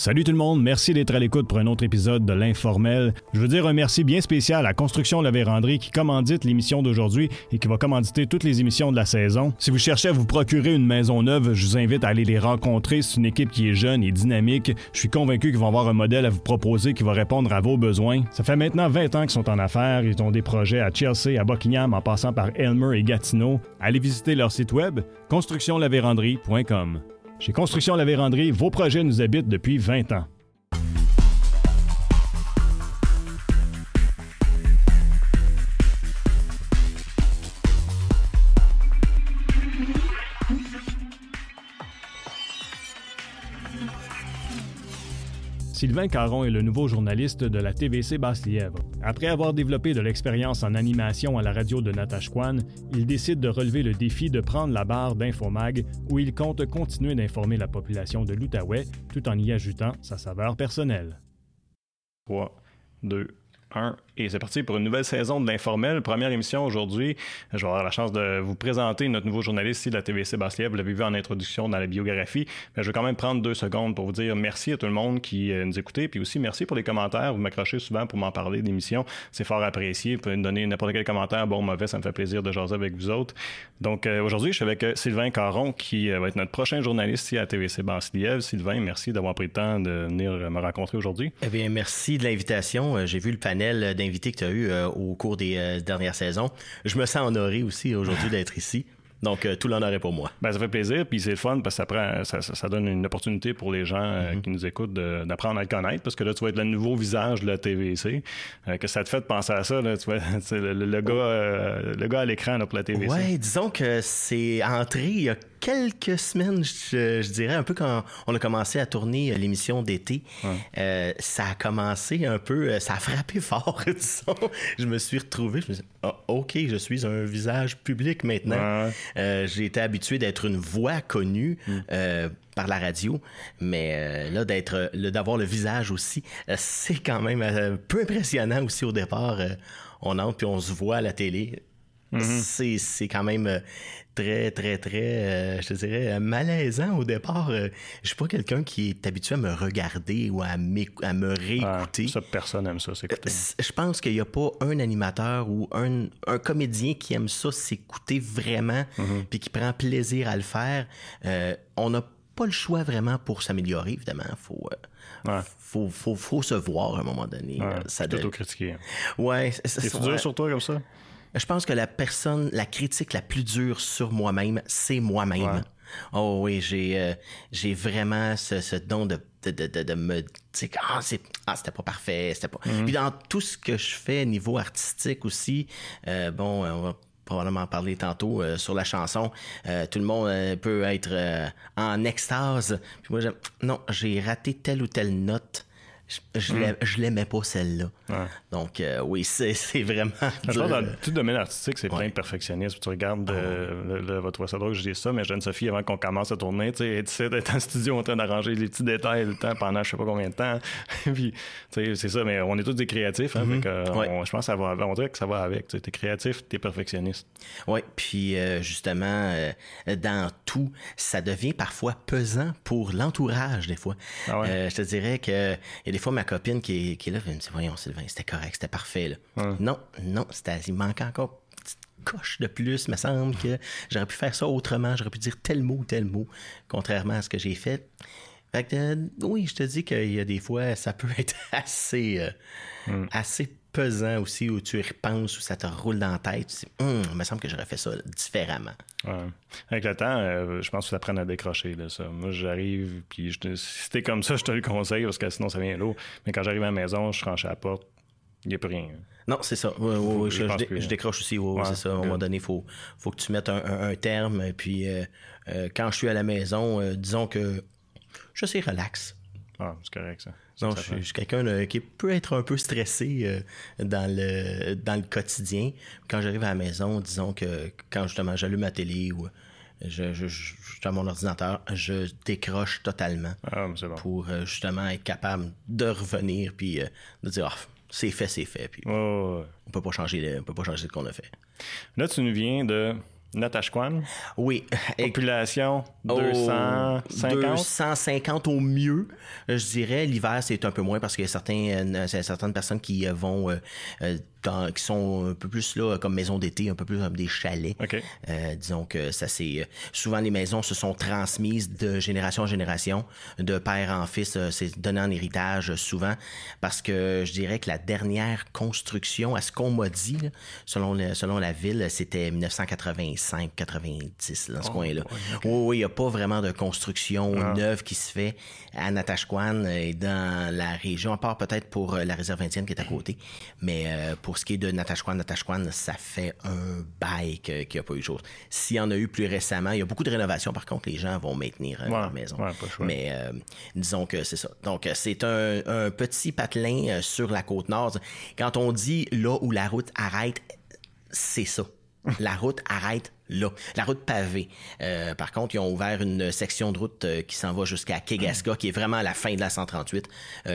Salut tout le monde, merci d'être à l'écoute pour un autre épisode de l'Informel. Je veux dire un merci bien spécial à Construction La Vérandrie qui commandite l'émission d'aujourd'hui et qui va commanditer toutes les émissions de la saison. Si vous cherchez à vous procurer une maison neuve, je vous invite à aller les rencontrer. C'est une équipe qui est jeune et dynamique. Je suis convaincu qu'ils vont avoir un modèle à vous proposer qui va répondre à vos besoins. Ça fait maintenant 20 ans qu'ils sont en affaires. Ils ont des projets à Chelsea, à Buckingham, en passant par Elmer et Gatineau. Allez visiter leur site web constructionlavérandrie.com. Chez Construction La Vérandrie, vos projets nous habitent depuis 20 ans. Sylvain Caron est le nouveau journaliste de la TVC Basse-Lièvre. Après avoir développé de l'expérience en animation à la radio de Natashquan, il décide de relever le défi de prendre la barre d'Infomag où il compte continuer d'informer la population de l'Outaouais tout en y ajoutant sa saveur personnelle. 3, 2, 1. Et c'est parti pour une nouvelle saison de l'informel. Première émission aujourd'hui. Je vais avoir la chance de vous présenter notre nouveau journaliste ici de la TVC Bastia. Vous l'avez vu en introduction dans la biographie. Mais je vais quand même prendre deux secondes pour vous dire merci à tout le monde qui euh, nous écoutait. Puis aussi merci pour les commentaires. Vous m'accrochez souvent pour m'en parler d'émission. C'est fort apprécié. Vous pouvez me donner n'importe quel commentaire, bon ou mauvais. Ça me fait plaisir de jaser avec vous autres. Donc euh, aujourd'hui, je suis avec euh, Sylvain Caron qui va être notre prochain journaliste ici à TVC Bastia. Sylvain, merci d'avoir pris le temps de venir me rencontrer aujourd'hui. Eh bien, merci de l'invitation. J'ai vu le panel d'invités que tu as eu au cours des dernières saisons. Je me sens honoré aussi aujourd'hui d'être ici. Donc, tout l'honneur est pour moi. Ben, ça fait plaisir, puis c'est le fun parce que ça, prend, ça, ça, donne une opportunité pour les gens qui nous écoutent d'apprendre à le connaître parce que là, tu vas être le nouveau visage de la TVC. que ça te fait de penser à ça, là, tu vois, le, le, gars, le gars à l'écran pour la TVC. Ouais, disons que c'est entré il y a quelques semaines, je, je, dirais, un peu quand on a commencé à tourner l'émission d'été. Euh, ça a commencé un peu, ça a frappé fort, disons. Je me suis retrouvé, je me suis dit, oh, OK, je suis un visage public maintenant. Euh, j'ai été habitué d'être une voix connue. Euh, par la radio, mais là d'être d'avoir le visage aussi, c'est quand même un peu impressionnant aussi au départ. on entre puis on se voit à la télé. C'est quand même très, très, très, euh, je te dirais, malaisant au départ. Euh, je suis pas quelqu'un qui est habitué à me regarder ou à, à me réécouter. ça, personne aime ça, s'écouter. Euh, je pense qu'il n'y a pas un animateur ou un, un, comédien qui aime ça, s'écouter vraiment, mm-hmm. puis qui prend plaisir à le faire. on n'a pas le choix vraiment pour s'améliorer, évidemment. Faut, faut, faut, faut, se voir à un moment donné. Ouais, ça doit critiquer Ouais, c'est dur sur toi comme ça? Je pense que la personne, la critique la plus dure sur moi-même, c'est moi-même. Oh oui, j'ai euh, j'ai vraiment ce, ce don de, de, de, de, me dire ah c'est ah c'était pas parfait, c'était pas. Mm-hmm. Puis dans tout ce que je fais niveau artistique aussi, euh, bon, on va probablement parler tantôt euh, sur la chanson. Tout le monde peut être en extase. Puis moi, non, j'ai raté telle ou telle note je, hmm. je l'aimais pas celle-là. Donc euh, oui, c'est vraiment. Je pense dans tout domaine artistique, c'est plein de perfectionnisme. Tu regardes, oh. votre ça drôle que je dis ça, mais jeune Sophie, avant qu'on commence à tourner, tu sais, d'être en studio en train d'arranger les petits détails le temps pendant je sais pas combien de temps. Puis, c'est ça, mais on est tous des créatifs. Hein, mm-hmm. je pense que ça va, on dirait que ça va avec. Tu es créatif, tu es perfectionniste. Oui, puis euh, justement, euh, dans tout, ça devient parfois pesant pour l'entourage, des fois. Ah je te dirais que y a des fois, ma copine qui est, qui est là, elle me dit Voyons, Sylvain, c'était correct, c'était parfait. Là. Non, non, c'était, il manquait encore une petite coche de plus, me semble que j'aurais pu faire ça autrement, j'aurais pu dire tel mot, tel mot, contrairement à ce que j'ai fait. Fait que, euh, oui, je te dis qu'il y a des fois, ça peut être assez, euh, hmm. assez pesant aussi, où tu y repenses, où ça te roule dans la tête. Tu dis, hum, il me semble que j'aurais fait ça différemment. Ouais. Avec le temps, euh, je pense que ça prenne à décrocher. Là, ça. Moi, j'arrive, puis je si c'était comme ça, je te le conseille, parce que sinon, ça vient lourd. Mais quand j'arrive à la maison, je franchis la porte, il n'y a plus rien. Non, c'est ça. je, décroche aussi. c'est ça. À un moment donné, il faut, faut que tu mettes un, terme. Puis, euh, euh, quand je suis à la maison, disons que je suis relax. Ah, c'est correct, ça. Non, je, suis quelqu'un qui peut être un peu stressé euh, dans, le, dans le quotidien. Quand j'arrive à la maison, disons que quand justement j'allume ma télé ou je, je, je, suis à mon ordinateur, je décroche totalement ah, pour euh, justement être capable de revenir puis euh, de dire ah, c'est fait, c'est fait. Puis, On peut pas changer, on peut pas changer ce qu'on a fait. Là, tu nous viens de Natashquan. Oui. Population 250. 250 au mieux, je dirais. L'hiver, c'est un peu moins parce qu'il y a certaines personnes qui vont qui sont un peu plus là comme maison d'été, un peu plus comme des chalets. Euh, disons que ça c'est souvent les maisons se sont transmises de génération en génération, de père en fils, euh, c'est donné en héritage souvent. Parce que je dirais que la dernière construction, à ce qu'on m'a dit, selon selon la ville, c'était 1985-90 dans ce oh, coin-là. oui, il n'y a pas vraiment de construction neuve qui se fait à Natashquan et dans la région, à part peut-être pour euh, la réserve indienne qui est à côté, mais pour pour ce qui est de Natashquan, Natashquan, ça fait un bail qu'il n'y a pas eu de chose. S'il y en a eu plus récemment, il y a beaucoup de rénovations, par contre, les gens vont maintenir euh, leur maison. Mais euh, disons que c'est ça. Donc, euh, c'est un, petit patelin sur la côte nord. Quand on dit là où la route arrête, c'est ça. la route arrête là. La route pavée. Euh, par contre, ils ont ouvert une section de route euh, qui s'en va jusqu'à Kegaska, qui est vraiment à la fin de la 138,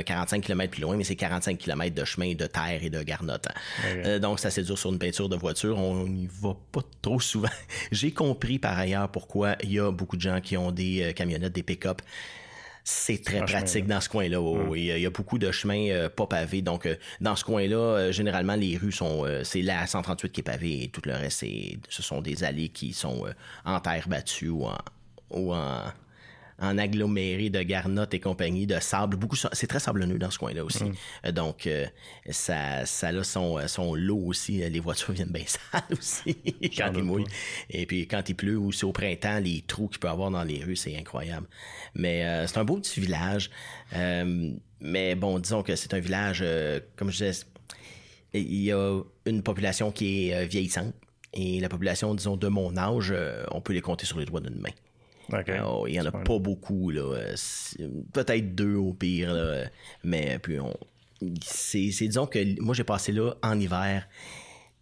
45 km plus loin, mais c'est 45 km de chemin de terre et de garnotte. Euh, donc, ça c'est dur sur une peinture de voiture. On n'y va pas trop souvent. J'ai compris par ailleurs pourquoi il y a beaucoup de gens qui ont des camionnettes, des pick-up c'est très pratique dans ce coin-là. Il y a beaucoup de chemins euh, pas pavés. Donc, euh, dans ce coin-là, euh, généralement, les rues sont... c'est la 138 qui est pavée et tout le reste, ce sont des allées qui sont en terre battue ou ou en, en aggloméré de garnottes et compagnie, de sable. Beaucoup, c'est très sablonneux dans ce coin-là aussi. Mm. Donc, euh, ça, ça a son, son lot aussi. Les voitures viennent bien sales aussi quand il mouille. Et puis, quand il pleut aussi au printemps, les trous qu'il peut y avoir dans les rues, c'est incroyable. Mais euh, c'est un beau petit village. Euh, mais bon, disons que c'est un village, comme je disais, il y a une population qui est vieillissante. Et la population, disons, de mon âge, on peut les compter sur les doigts d'une main. Oh, il n'y en a pas beaucoup, là. Peut-être deux au pire, là. Mais puis on. C'est, disons que moi j'ai passé là en hiver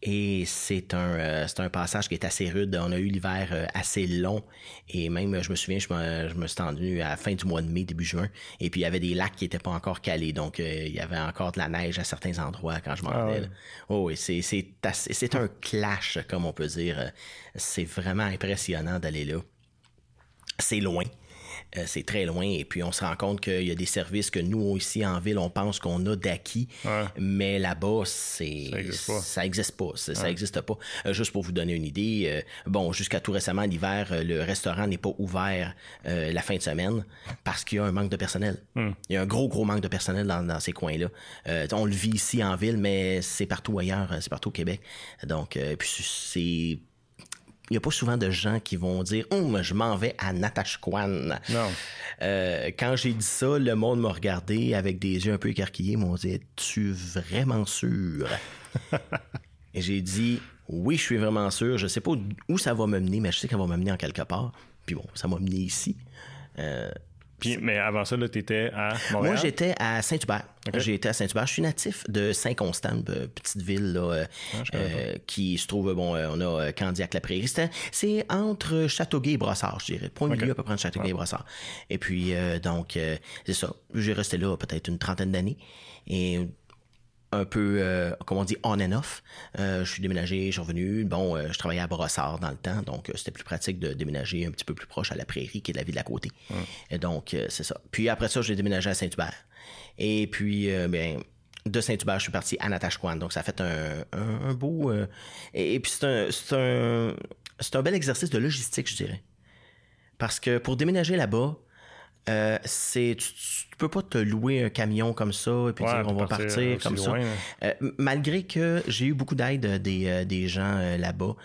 et c'est un, euh, un passage qui est assez rude. On a eu l'hiver euh, assez long et même, je me souviens, je me, je me suis tendu à la fin du mois de mai, début juin, et puis il y avait des lacs qui n'étaient pas encore calés, donc euh, il y avait encore de la neige à certains endroits quand je m'en ah allais. Oh oui, c'est un clash, comme on peut dire. C'est vraiment impressionnant d'aller là c'est loin. Euh, c'est très loin et puis on se rend compte qu'il y a des services que nous ici en ville on pense qu'on a d'acquis. Mais là-bas c'est ça existe pas. ça existe pas, euh, juste pour vous donner une idée euh, bon jusqu'à tout récemment l'hiver le restaurant n'est pas ouvert la fin de semaine parce qu'il y a un manque de personnel. Hmm. il y a un gros gros manque de personnel dans, ces coins là on le vit ici en ville mais c'est partout ailleurs c'est partout au Québec. Donc puis c'est il n'y a pas souvent de gens qui vont dire Oh, je m'en vais à Natashquan. Non. Euh, quand j'ai dit ça, le monde m'a regardé avec des yeux un peu écarquillés, m'ont dit Es-tu vraiment sûr? Et j'ai dit Oui, je suis vraiment sûr. Je sais pas où ça va me mener, mais je sais qu'elle va me mener en quelque part. Puis bon, ça m'a mené ici. Euh, mais avant ça, tu étais à Montréal? Moi, j'étais à Saint-Hubert. J'étais à Saint-Hubert. Je suis natif de Saint-Constant, petite ville là, euh, ah, euh, qui se trouve, bon, euh, on a Candiac-la-Prairie. C'est entre Châteauguay et Brossard, je dirais. Point milieu à peu près entre Châteauguay et Brossard. Et puis, donc, c'est ça. J'ai resté là peut-être une trentaine d'années. Et un peu, euh, comme on dit, on and off. Euh, je suis déménagé, je suis revenu. Bon, euh, je travaillais à Brossard dans le temps, donc c'était plus pratique de déménager un petit peu plus proche à la prairie, qui est la ville à côté. Et donc, c'est ça. Puis après ça, j'ai déménagé à Saint-Hubert. Et puis, ben, de Saint-Hubert, je suis parti à Natashquan. Donc, ça a fait un, beau... et, puis, c'est un, c'est un, c'est un bel exercice de logistique, je dirais. Parce que pour déménager là-bas, euh, c'est tu, peux pas te louer un camion comme ça et puis dire on va partir comme ça. Euh, malgré que j'ai eu beaucoup d'aide des, euh, des gens là-bas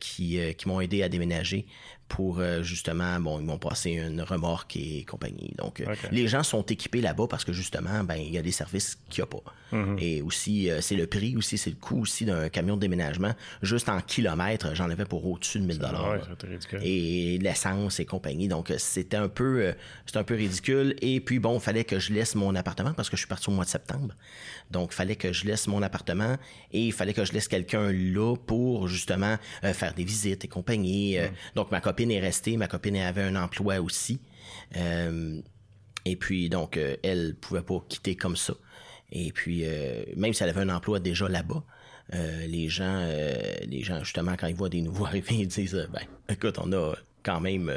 qui, qui m'ont aidé à déménager pour euh, justement, bon, ils m'ont passé une remorque et compagnie. Donc, euh, les gens sont équipés là-bas parce que justement, ben, il y a des services qu'il n'y a pas. Mm-hmm. Et aussi, euh, c'est le prix aussi, c'est le coût aussi d'un camion de déménagement. Juste en kilomètres, j'en avais pour au-dessus de 1000 dollars. et l'essence et compagnie. Donc, c'était un peu, c'était un peu ridicule. Et puis, bon, il fallait que je laisse mon appartement parce que je suis parti au mois de septembre. Donc, il fallait que je laisse mon appartement et il fallait que je laisse quelqu'un là pour justement faire des visites et compagnie. Mm. Donc, ma copine est restée. Ma copine avait un emploi aussi. Euh, et puis, donc, elle euh, elle pouvait pas quitter comme ça. Et puis, euh, même si elle avait un emploi déjà là-bas, les gens, les gens justement quand ils voient des nouveaux arriver, ils disent ben écoute, on a quand même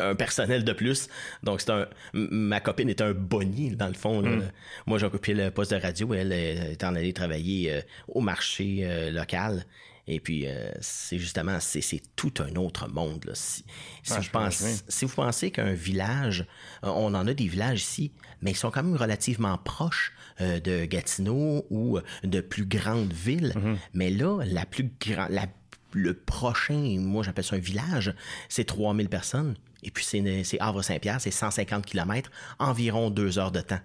un personnel de plus. Donc, c'est un. Ma copine est un boni, dans le fond. Moi, Moi, occupé le poste de radio. Elle est en allée travailler au marché local. Et puis, euh, c'est justement, c'est tout un autre monde. Si, vous pensez, si, vous pensez, qu'un village, euh, on en a des villages ici, mais ils sont quand même relativement proches euh, de Gatineau ou de plus grandes villes. Mm-hmm. Mais là, la plus grande, le prochain, moi j'appelle ça un village, c'est 3000 personnes. Et puis c'est Havre-Saint-Pierre, c'est 150 km, environ deux heures de temps.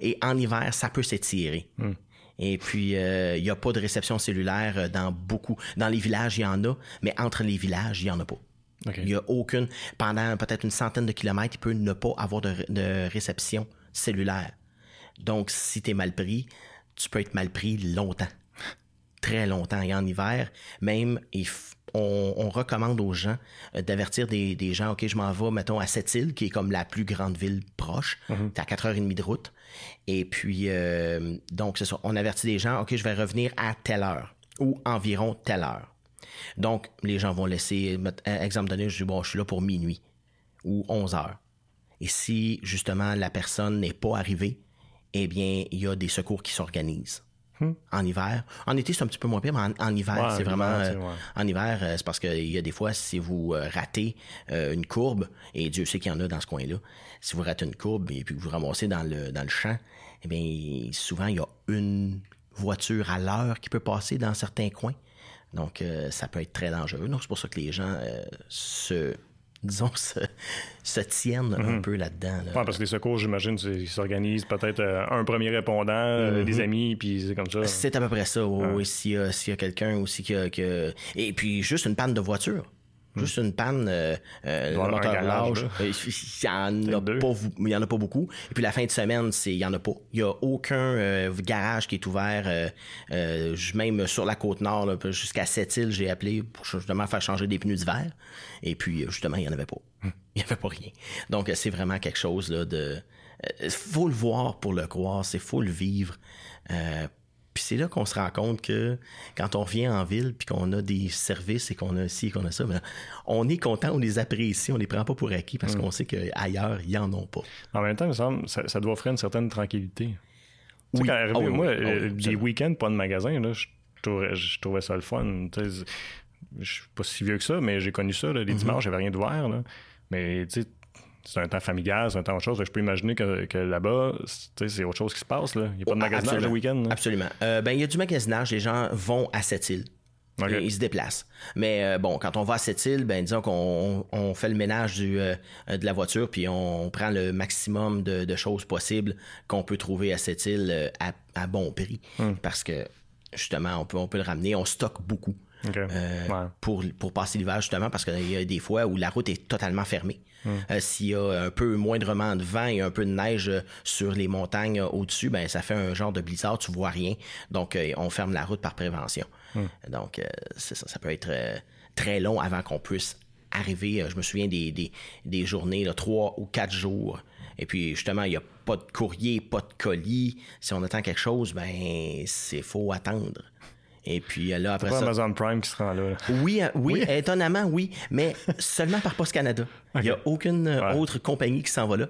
Et en hiver, ça peut s'étirer. Mm. Et puis, euh, il n'y a pas de réception cellulaire euh, dans beaucoup. Dans les villages, il y en a, mais entre les villages, il n'y en a pas. Il n'y a aucune. Pendant peut-être une centaine de kilomètres, il peut ne pas avoir de, réception cellulaire. Donc, si tu es mal pris, tu peux être mal pris longtemps. Très longtemps. Et en hiver, même, on, recommande aux gens euh, d'avertir des, gens, OK, je m'en vais, mettons, à Sept-Îles, qui est comme la plus grande ville proche. Mhm. Tu à 4h30 de route. Et puis, euh, donc, c'est ça. On avertit les gens, OK, je vais revenir à telle heure ou environ telle heure. Donc, les gens vont laisser, exemple donné, je dis, bon, je suis là pour minuit ou 11 heures. Et si, justement, la personne n'est pas arrivée, eh bien, il y a des secours qui s'organisent. Hmm? En hiver. En été, c'est un petit peu moins pire, mais en, hiver, c'est vraiment. Euh, en hiver, euh, c'est parce qu'il y a des fois, si vous ratez une courbe, et Dieu sait qu'il y en a dans ce coin-là, si vous ratez une courbe et puis que vous ramassez dans le, dans le champ, eh bien, souvent, il y a une voiture à l'heure qui peut passer dans certains coins. Donc, euh, ça peut être très dangereux. Donc, c'est pour ça que les gens euh, se disons, se, tiennent un mhm. peu là-dedans. parce que les secours, j'imagine, ils s'organisent peut-être euh, un premier répondant, des mhm. amis, puis c'est comme ça. C'est à peu près ça. Oui, s'il y a, quelqu'un aussi qui a, Et puis, juste une panne de voiture. Juste une panne, euh, euh moteur. Euh, il y en a pas, il y en a pas beaucoup. Et puis la fin de semaine, c'est, il y en a pas. Il y a aucun euh, garage qui est ouvert. Euh, même sur la côte nord, jusqu'à Sept-Îles, j'ai appelé pour justement faire changer des pneus d'hiver. Et puis justement, il y en avait pas. Hum. Il y avait pas rien. Donc c'est vraiment quelque chose là de. faut le voir pour le croire. C'est faut le vivre. Puis c'est là qu'on se rend compte que quand on vient en ville, puis qu'on a des services et qu'on a ci et qu'on a ça, ben, on est content, on les apprécie, on les prend pas pour acquis parce mm. qu'on sait qu'ailleurs, ils en ont pas. En même temps, il me semble, ça, ça doit offrir une certaine tranquillité. Oui. Quand, ah moi, ah euh, les week-ends, pas de magasin, là, je, trouvais, ça le fun. Je suis pas si vieux que ça, mais j'ai connu ça. les mm-hmm. dimanches, j'avais rien de voir. Là. Mais tu sais, c'est un temps familial, c'est un temps autre chose. Je peux imaginer que, là-bas, c'est autre chose qui se passe. Là. Il n'y a pas de magasinage le week-end. Absolument. Euh, ben, il y a du magasinage. Les gens vont à cette île. Ils se déplacent. Mais euh, bon, quand on va à cette île, ben disons qu'on on fait le ménage du, euh, de la voiture, puis on, prend le maximum de, choses possibles qu'on peut trouver à cette île à, bon prix. Hmm. Parce que justement, on peut, on peut le ramener. On stocke beaucoup. Pour, pour passer l'hiver, justement, parce qu'il y a des fois où la route est totalement fermée. Euh, s'il y a un peu moindrement de vent et un peu de neige euh, sur les montagnes euh, au-dessus, ben ça fait un genre de blizzard, tu vois rien. Donc on ferme la route par prévention. Donc ça, ça peut être très long avant qu'on puisse arriver. Je me souviens des, des, journées, là, trois ou quatre jours. Et puis justement, il n'y a pas de courrier, pas de colis. Si on attend quelque chose, ben c'est faux attendre. Et puis euh, là, après pas Amazon Prime qui sera là. Oui, euh, oui, étonnamment, oui, mais seulement par Post Canada. Il n'y a aucune euh, autre compagnie qui s'en va là.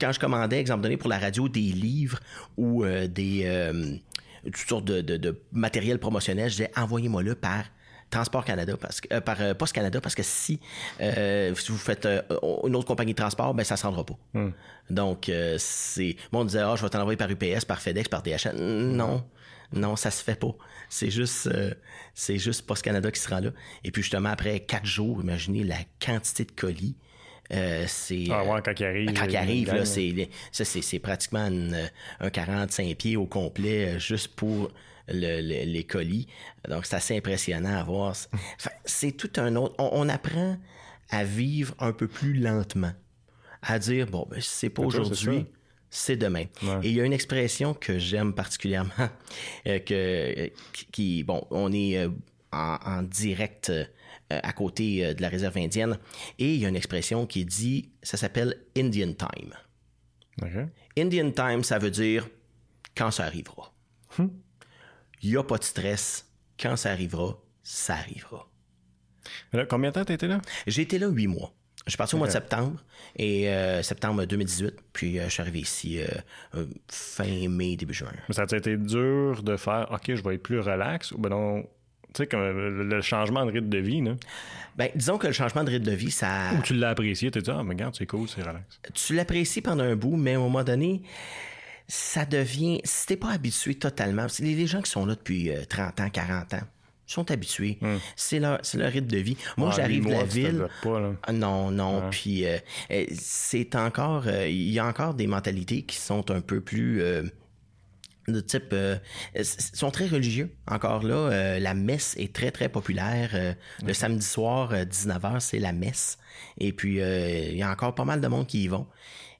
quand je commandais, exemple donné, pour la radio, des livres ou des toutes sortes de, matériel promotionnel, je disais envoyez-moi le par Transport Canada parce que par Post Canada parce que si, si vous faites une autre compagnie de transport ben ça se rendra pas. Hmm. Donc c'est bon on disait ah je vais t'envoyer par UPS, par FedEx, par DHL. Non. Non, ça se fait pas. C'est juste, euh, c'est juste Post Canada qui sera là. Et puis justement après quatre jours, imaginez la quantité de colis. Euh, c'est ah ouais, quand il arrive quand il arrive là c'est ça c'est pratiquement un 45 pieds au complet euh, juste pour les colis donc c'est assez impressionnant à voir c'est tout un autre on, apprend à vivre un peu plus lentement à dire bon ben c'est pas aujourd'hui c'est demain. Et il y a une expression que j'aime particulièrement, euh, que, qui, bon, on est euh, en, direct euh, à côté de la réserve indienne, et il y a une expression qui dit, ça s'appelle Indian Time. Indian Time, ça veut dire quand ça arrivera. Hmm. Il n'y a pas de stress, quand ça arrivera, ça arrivera. combien de temps t'étais là? J'ai été là huit mois. Je suis parti au mois de septembre, et euh, septembre 2018, puis euh, je suis arrivé ici euh, fin mai, début juin. Mais ça a été dur de faire, OK, je vais être plus relax, ou ben non, tu sais, comme le changement de rythme de vie, là. Ben, disons que le changement de rythme de vie, ça. Ou tu l'as apprécié, tu te dit, ah, mais regarde, c'est cool, c'est relax. Tu l'apprécies pendant un bout, mais à un moment donné, ça devient. Si t'es pas habitué totalement, les, les gens qui sont là depuis 30 ans, 40 ans, sont habitués. Hmm. C'est leur, leur rythme de vie. Moi, ah, j'arrive de la ville. Ah, non, non. Puis euh, euh, c'est encore, euh, il y a encore des mentalités qui sont un peu plus de type sont très religieux encore là la messe est très très populaire le samedi soir 19h c'est la messe et puis il y a encore pas mal de monde qui y vont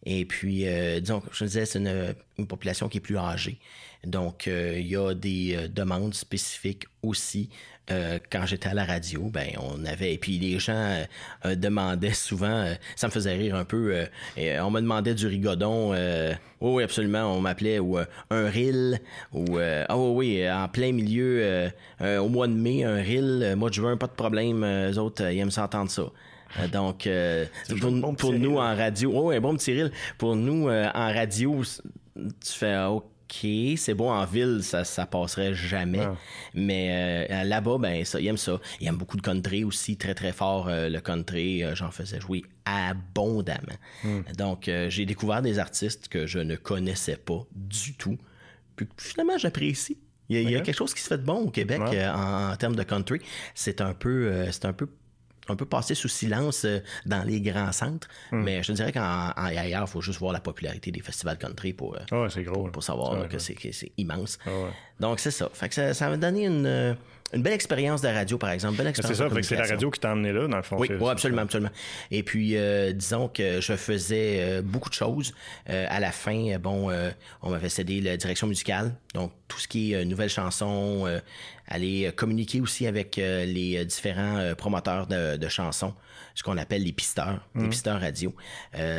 et puis disons je disais c'est une, une, population qui est plus âgée donc, euh, il y a des euh, demandes spécifiques aussi. Euh, quand j'étais à la radio, ben on avait et puis les gens demandaient souvent, ça me faisait rire un peu. on me demandait du rigodon. oui, absolument, on m'appelait ou un ril ou ah oui, en plein milieu au mois de mai un ril. mois de juin, pas de problème. Les autres, ils aiment s'entendre ça. Donc, pour, nous en radio, oh, un bon petit ril. Pour nous en radio, tu fais OK c'est bon en ville, ça, ça passerait jamais. Mais euh, là-bas, ben ça, il aime ça. Il aime beaucoup de country aussi, très très fort euh, le country. Euh, j'en faisais jouer abondamment. Hmm. Donc j'ai découvert des artistes que je ne connaissais pas du tout. Puis finalement j'apprécie. Il y, a, quelque chose qui se fait de bon au Québec en, en, termes de country. C'est un peu, c'est un peu un peu passé sous silence euh, dans les grands centres. Hmm. Mais je dirais qu'ailleurs, il faut juste voir la popularité des festivals country pour, euh, pour, savoir que c'est immense. Donc, c'est ça. Fait que ça, ça m'a donné une, euh, une belle expérience de radio, par exemple. C'est ça, c'est la radio qui t'a emmené là, dans le fond. Oui, absolument, absolument. Et puis, disons que je faisais beaucoup de choses. à la fin, bon, on m'avait cédé la direction musicale, donc tout ce qui est nouvelles chansons, aller euh, communiquer aussi avec euh, les euh, différents promoteurs de, chansons, ce qu'on appelle les pisteurs, les mhm. pisteurs radio.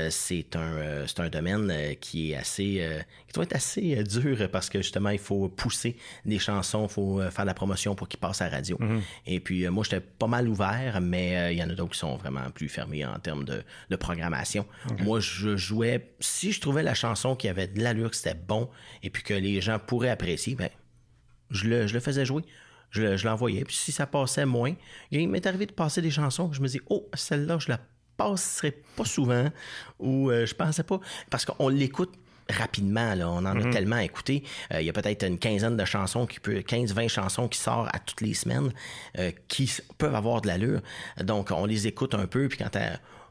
c'est un c'est un domaine qui est assez qui doit être assez dur parce que justement il faut pousser des chansons, il faut faire de la promotion pour qu'ils passent à la radio. Mhm. Et puis moi j'étais pas mal ouvert, mais il y en a d'autres qui sont vraiment plus fermés en termes de, de programmation. Moi je jouais si je trouvais la chanson qui avait de l'allure, que c'était bon et puis que les gens pourraient apprécier, ben je le, je le faisais jouer. Je, je l'envoyais. Puis si ça passait moins, il m'est arrivé de passer des chansons que je me dis, oh, celle-là, je la passerai pas souvent ou euh, je pensais pas. Parce qu'on l'écoute rapidement. Là. On en a mm-hmm. tellement écouté. Euh, il y a peut-être une quinzaine de chansons, qui peut, 15-20 chansons qui sortent à toutes les semaines, euh, qui peuvent avoir de l'allure. Donc, on les écoute un peu, puis quand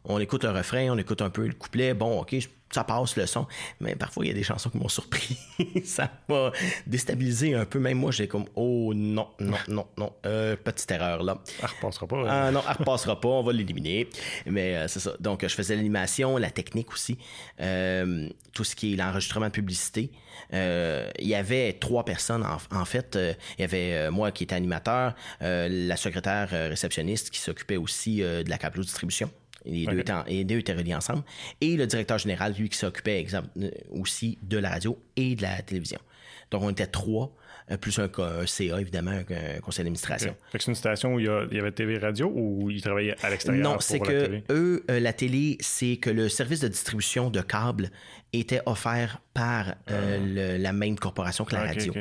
on écoute le refrain, on écoute un peu le couplet, bon, ok, ça passe le son. Mais parfois, il y a des chansons qui m'ont surpris. ça m'a déstabilisé un peu. Même moi, j'ai comme, oh non, non, non, non, euh, petite erreur là. Elle repassera pas. Ah non, elle repassera pas, on va l'éliminer. Mais euh, c'est ça. Donc, je faisais l'animation, la technique aussi, euh, tout ce qui est l'enregistrement de publicité. il y avait trois personnes en, fait. il y avait moi qui étais animateur, la secrétaire réceptionniste qui s'occupait aussi de la câble distribution. Les, deux étaient, deux étaient reliés ensemble. Et le directeur général, lui, qui s'occupait euh, aussi de la radio et de la télévision. Donc, on était trois, euh, plus un, CA, évidemment, un, conseil d'administration. c'est une station où il y, avait TV radio ou ils travaillaient à l'extérieur? Non, c'est que eux, euh, la télé, c'est que le service de distribution de câbles était offert par ah. la même corporation que la radio.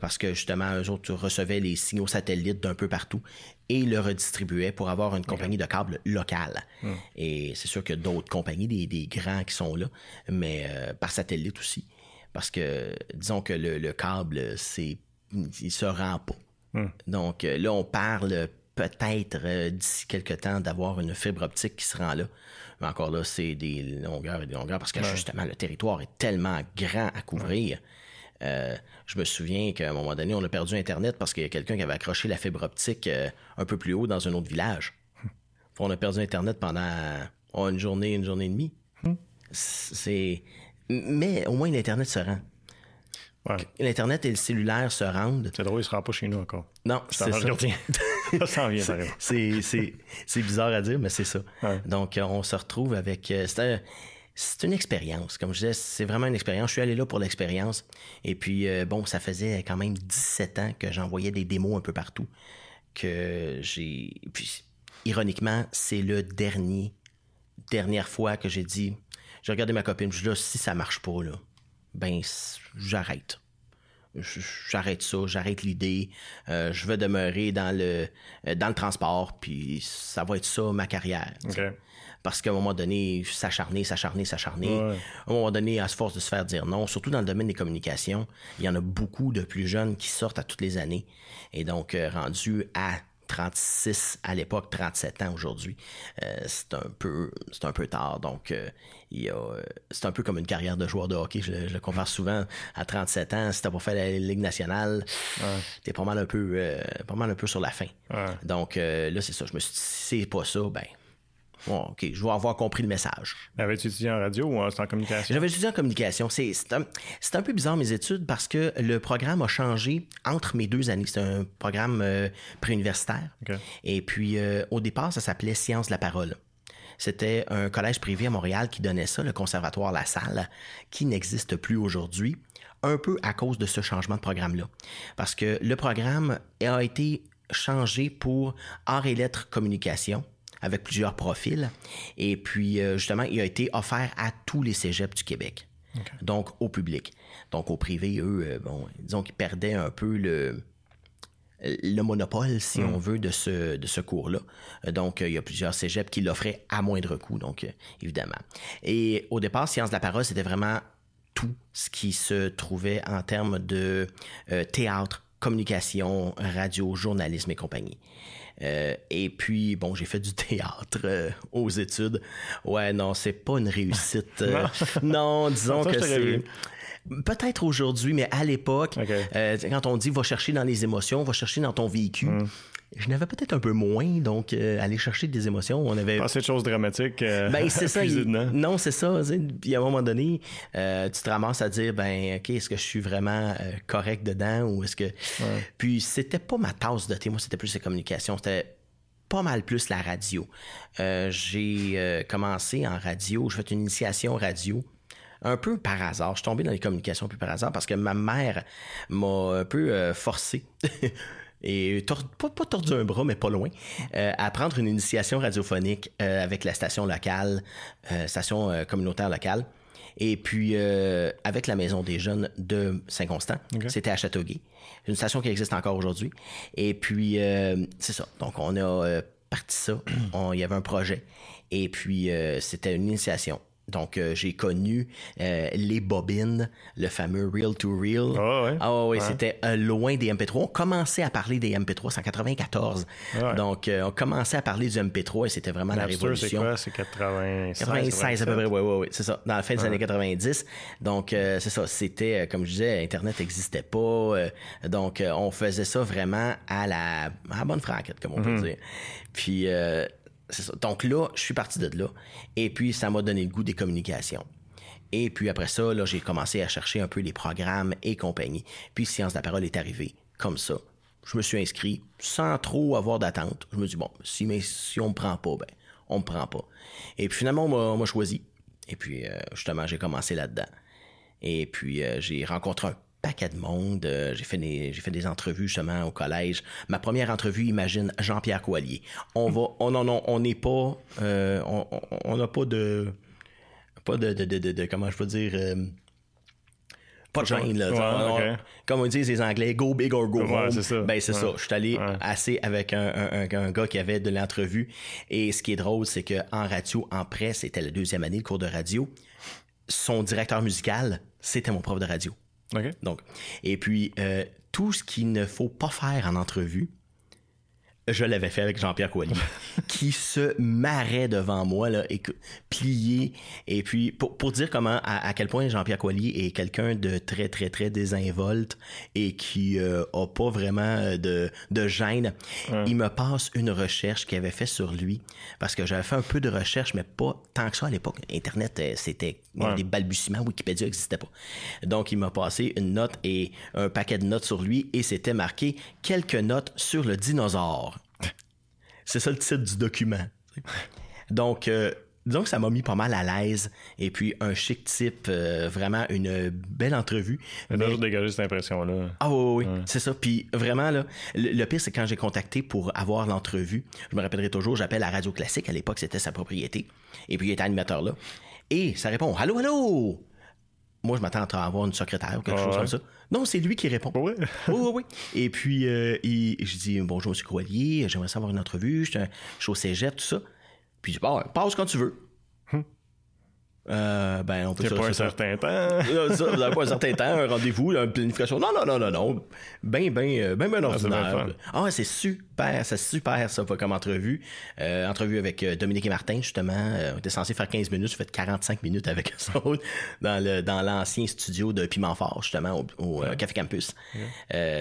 parce que justement, eux autres recevaient les signaux satellites d'un peu partout et le redistribuait pour avoir une compagnie de câbles locale. Hmm. Et c'est sûr a d'autres compagnies, des, grands qui sont là, mais euh, par satellite aussi. Parce que, disons que le, câble, c'est, il se rend pas. Hmm. Donc euh, là, on parle peut-être euh, d'ici quelques temps d'avoir une fibre optique qui se rend là. Mais encore là, c'est des longueurs et des longueurs parce que justement, le territoire est tellement grand à couvrir. Euh, je me souviens qu'à un moment donné, on a perdu Internet parce qu'il y a quelqu'un qui avait accroché la fibre optique euh, un peu plus haut dans un autre village. on a perdu Internet pendant oh, une journée, une journée et demie. C'est... Mais au moins, l'Internet se rend. L'Internet et le cellulaire se rendent. C'est drôle, il se rend pas chez nous encore. Non, c'est ça. ça vient, c'est, c'est, bizarre à dire, mais c'est ça. Donc, on se retrouve avec... Euh, c'est une expérience. Comme je disais, c'est vraiment une expérience. Je suis allé là pour l'expérience. Et puis, euh, bon, ça faisait quand même 17 ans que j'envoyais des démos un peu partout. Que j'ai. Puis, ironiquement, c'est le dernier, dernière fois que j'ai dit. J'ai regardé ma copine, je dis là, si ça marche pas, là, ben, j'arrête. J'arrête ça, j'arrête l'idée. Euh, je veux demeurer dans le, dans le transport, puis ça va être ça ma carrière parce qu'à un moment donné, s'acharner, s'acharner, s'acharner. À un moment donné, à force de se faire dire non, surtout dans le domaine des communications, il y en a beaucoup de plus jeunes qui sortent à toutes les années. Et donc, euh, rendu à 36 à l'époque, 37 ans aujourd'hui, euh, c'est un peu c'est un peu tard. Donc euh, c'est un peu comme une carrière de joueur de hockey. Je, le compare souvent à 37 ans. Si t'as pas fait la Ligue nationale, t'es pas mal un peu pas mal un peu sur la fin. Donc là c'est ça. Je me suis dit si c'est pas ça, ben OK, je vais avoir compris le message. Avais-tu étudié en radio ou en communication? J'avais étudié en communication. C'est un, un, peu bizarre mes études parce que le programme a changé entre mes deux années. C'est un programme euh, préuniversitaire. Et puis, euh, au départ, ça s'appelait Sciences de la parole. C'était un collège privé à Montréal qui donnait ça, le conservatoire La Salle, qui n'existe plus aujourd'hui, un peu à cause de ce changement de programme-là. Parce que le programme a été changé pour art et lettres communication avec plusieurs profils. Et puis, euh, justement, il a été offert à tous les cégeps du Québec. Donc, au public. Donc, au privé, eux, euh, bon, disons qu'ils perdaient un peu le, le monopole, si mm. on veut, de ce, de ce cours-là. Donc, il y a plusieurs cégeps qui l'offraient à moindre coût, donc, euh, évidemment. Et au départ, Sciences de la parole, c'était vraiment tout ce qui se trouvait en termes de théâtre, communication, radio, journalisme et compagnie. Euh, et puis, bon, j'ai fait du théâtre euh, aux études. Ouais, non, c'est pas une réussite. Euh, non. disons que c'est. Peut-être aujourd'hui, mais à l'époque, quand on dit va chercher dans les émotions, va chercher dans ton véhicule, mm je n'avais peut-être un peu moins, donc euh, aller chercher des émotions. On avait pas de choses dramatiques. Euh, ben c'est ça. non, c'est ça. Puis à un moment donné, euh, tu te ramasses à dire ben ok, est-ce que je suis vraiment correct dedans ou est-ce que. Puis c'était pas ma tasse de thé. Moi, c'était plus la communication. C'était pas mal plus la radio. j'ai commencé en radio. J'ai fait une initiation radio un peu par hasard. Je suis tombé dans les communications un peu par hasard parce que ma mère m'a un peu forcé et pas, pas tordu un bras, mais pas loin, euh, à prendre une initiation radiophonique euh, avec la station locale, euh, station communautaire locale. Et puis, avec la Maison des Jeunes de Saint-Constant, c'était à Châteauguay. Une station qui existe encore aujourd'hui. Et puis, c'est ça. Donc, on a parti ça. Il y avait un projet. Et puis, c'était une initiation. Donc, euh, j'ai connu euh, les bobines, le fameux Real to Real. Ah ouais. Ah ouais, c'était euh, loin des MP3. On commençait à parler des MP3, c'est en 94. Donc, on commençait à parler du MP3 et c'était vraiment la révolution. c'est quoi? C'est 96? 96 à peu près, oui, oui, oui. C'est ça, dans la fin des années 90. Donc, c'est ça, c'était, comme je disais, Internet n'existait pas. donc, on faisait ça vraiment à la, à bonne franquette, comme on peut mhm. dire. Puis, donc là, je suis parti de là. Et puis, ça m'a donné le goût des communications. Et puis après ça, j'ai commencé à chercher un peu les programmes et compagnie. Puis Science de la parole est arrivé comme ça. Je me suis inscrit sans trop avoir d'attente. Je me dis, bon, si, mais, si on me prend pas, ben, on me prend pas. Et puis finalement, on m'a choisi. Et puis, euh, justement, j'ai commencé là-dedans. Et puis, euh, j'ai rencontré un paquet de monde. Euh, j'ai fait des j'ai fait des entrevues justement au collège. Ma première entrevue, imagine Jean-Pierre Coallier. On va on non on n'est pas euh, on n'a pas de pas de, de, de, de, comment je peux dire euh, pas de gêne, là. comme on dit les Anglais, go big or go home. Ça. Ben, c'est ça. Je suis allé assez avec un, un, un, gars qui avait de l'entrevue. Et ce qui est drôle, c'est qu'en radio, en presse, c'était la deuxième année, le cours de radio. Son directeur musical, c'était mon prof de radio. Donc, et puis, euh, tout ce qu'il ne faut pas faire en entrevue, je l'avais fait avec Jean-Pierre Coallier, qui se marrait devant moi, là, et plié. Et puis, pour, pour dire comment, à, quel point Jean-Pierre Coallier est quelqu'un de très, très, très désinvolte et qui euh, a pas vraiment euh, de, de gêne, il me passe une recherche qu'il avait fait sur lui, parce que j'avais fait un peu de recherche, mais pas tant que ça à l'époque. Internet, euh, c'était des balbutiements, Wikipédia n'existait pas. Donc, il m'a passé une note et un paquet de notes sur lui, et c'était marqué quelques notes sur le dinosaure. C'est ça le titre du document. Donc, euh, disons que ça m'a mis pas mal à l'aise. Et puis, un chic type, euh, vraiment une belle entrevue. Mais toujours dégagé cette impression-là. Ah oui, oui, c'est ça. Puis vraiment, là, le, pire, c'est quand j'ai contacté pour avoir l'entrevue, je me rappellerai toujours, j'appelle à Radio Classique, à l'époque, c'était sa propriété. Et puis, il était animateur là. Et ça répond, Allô, allô! Moi, je m'attends à avoir une secrétaire ou quelque chose comme ça. Non, c'est lui qui répond. Oui, oui, oui. Et puis, euh, je dis Bonjour, M. Coallier, j'aimerais savoir une entrevue, je suis au cégep, tout ça. Puis, je dis bah, Passe quand tu veux. Euh, ben, on peut pas un certain temps. vous n'avez pas un certain temps, un rendez-vous, une planification. Non, non, non, non, non. Ben, ben, ben, ben ordinaire. Ah, c'est super, c'est super, ça, comme entrevue. Euh, entrevue avec euh, Dominique et Martin, justement. Euh, on était censé faire 15 minutes, je fais 45 minutes avec eux autres dans le, dans l'ancien studio de Piment Fort, justement, au, Café Campus.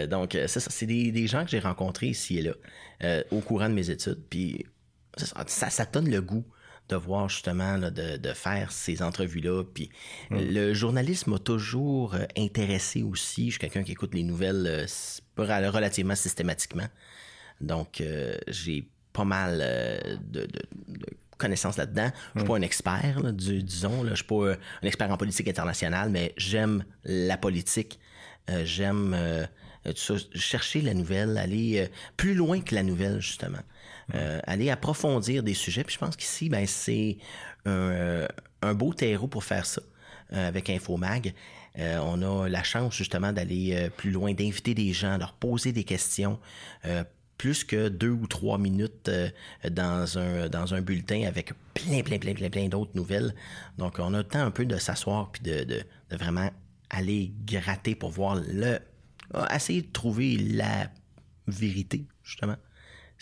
donc, c'est ça, c'est des, des gens que j'ai rencontrés ici et là, au courant de mes études. Puis, ça, ça, ça donne le goût de voir justement de, faire ces entrevues-là. Puis mm. le journalisme m'a toujours euh, intéressé aussi. Je suis quelqu'un qui écoute les nouvelles euh, relativement systématiquement. Donc euh, j'ai pas mal de, connaissances là-dedans. Je suis mm. pas un expert, disons. Là. Je suis pas un expert en politique internationale, mais j'aime la politique. j'aime chercher la nouvelle, aller plus loin que la nouvelle, justement. Euh, aller approfondir des sujets. Puis je pense qu'ici, ben, c'est un, euh, un, beau terreau pour faire ça euh, avec Infomag. on a la chance justement d'aller plus loin, d'inviter des gens, leur poser des questions plus que deux ou trois minutes dans un dans un bulletin avec plein plein plein plein plein d'autres nouvelles. Donc on a le temps un peu de s'asseoir puis de, de, de, vraiment aller gratter pour voir le essayer de trouver la vérité justement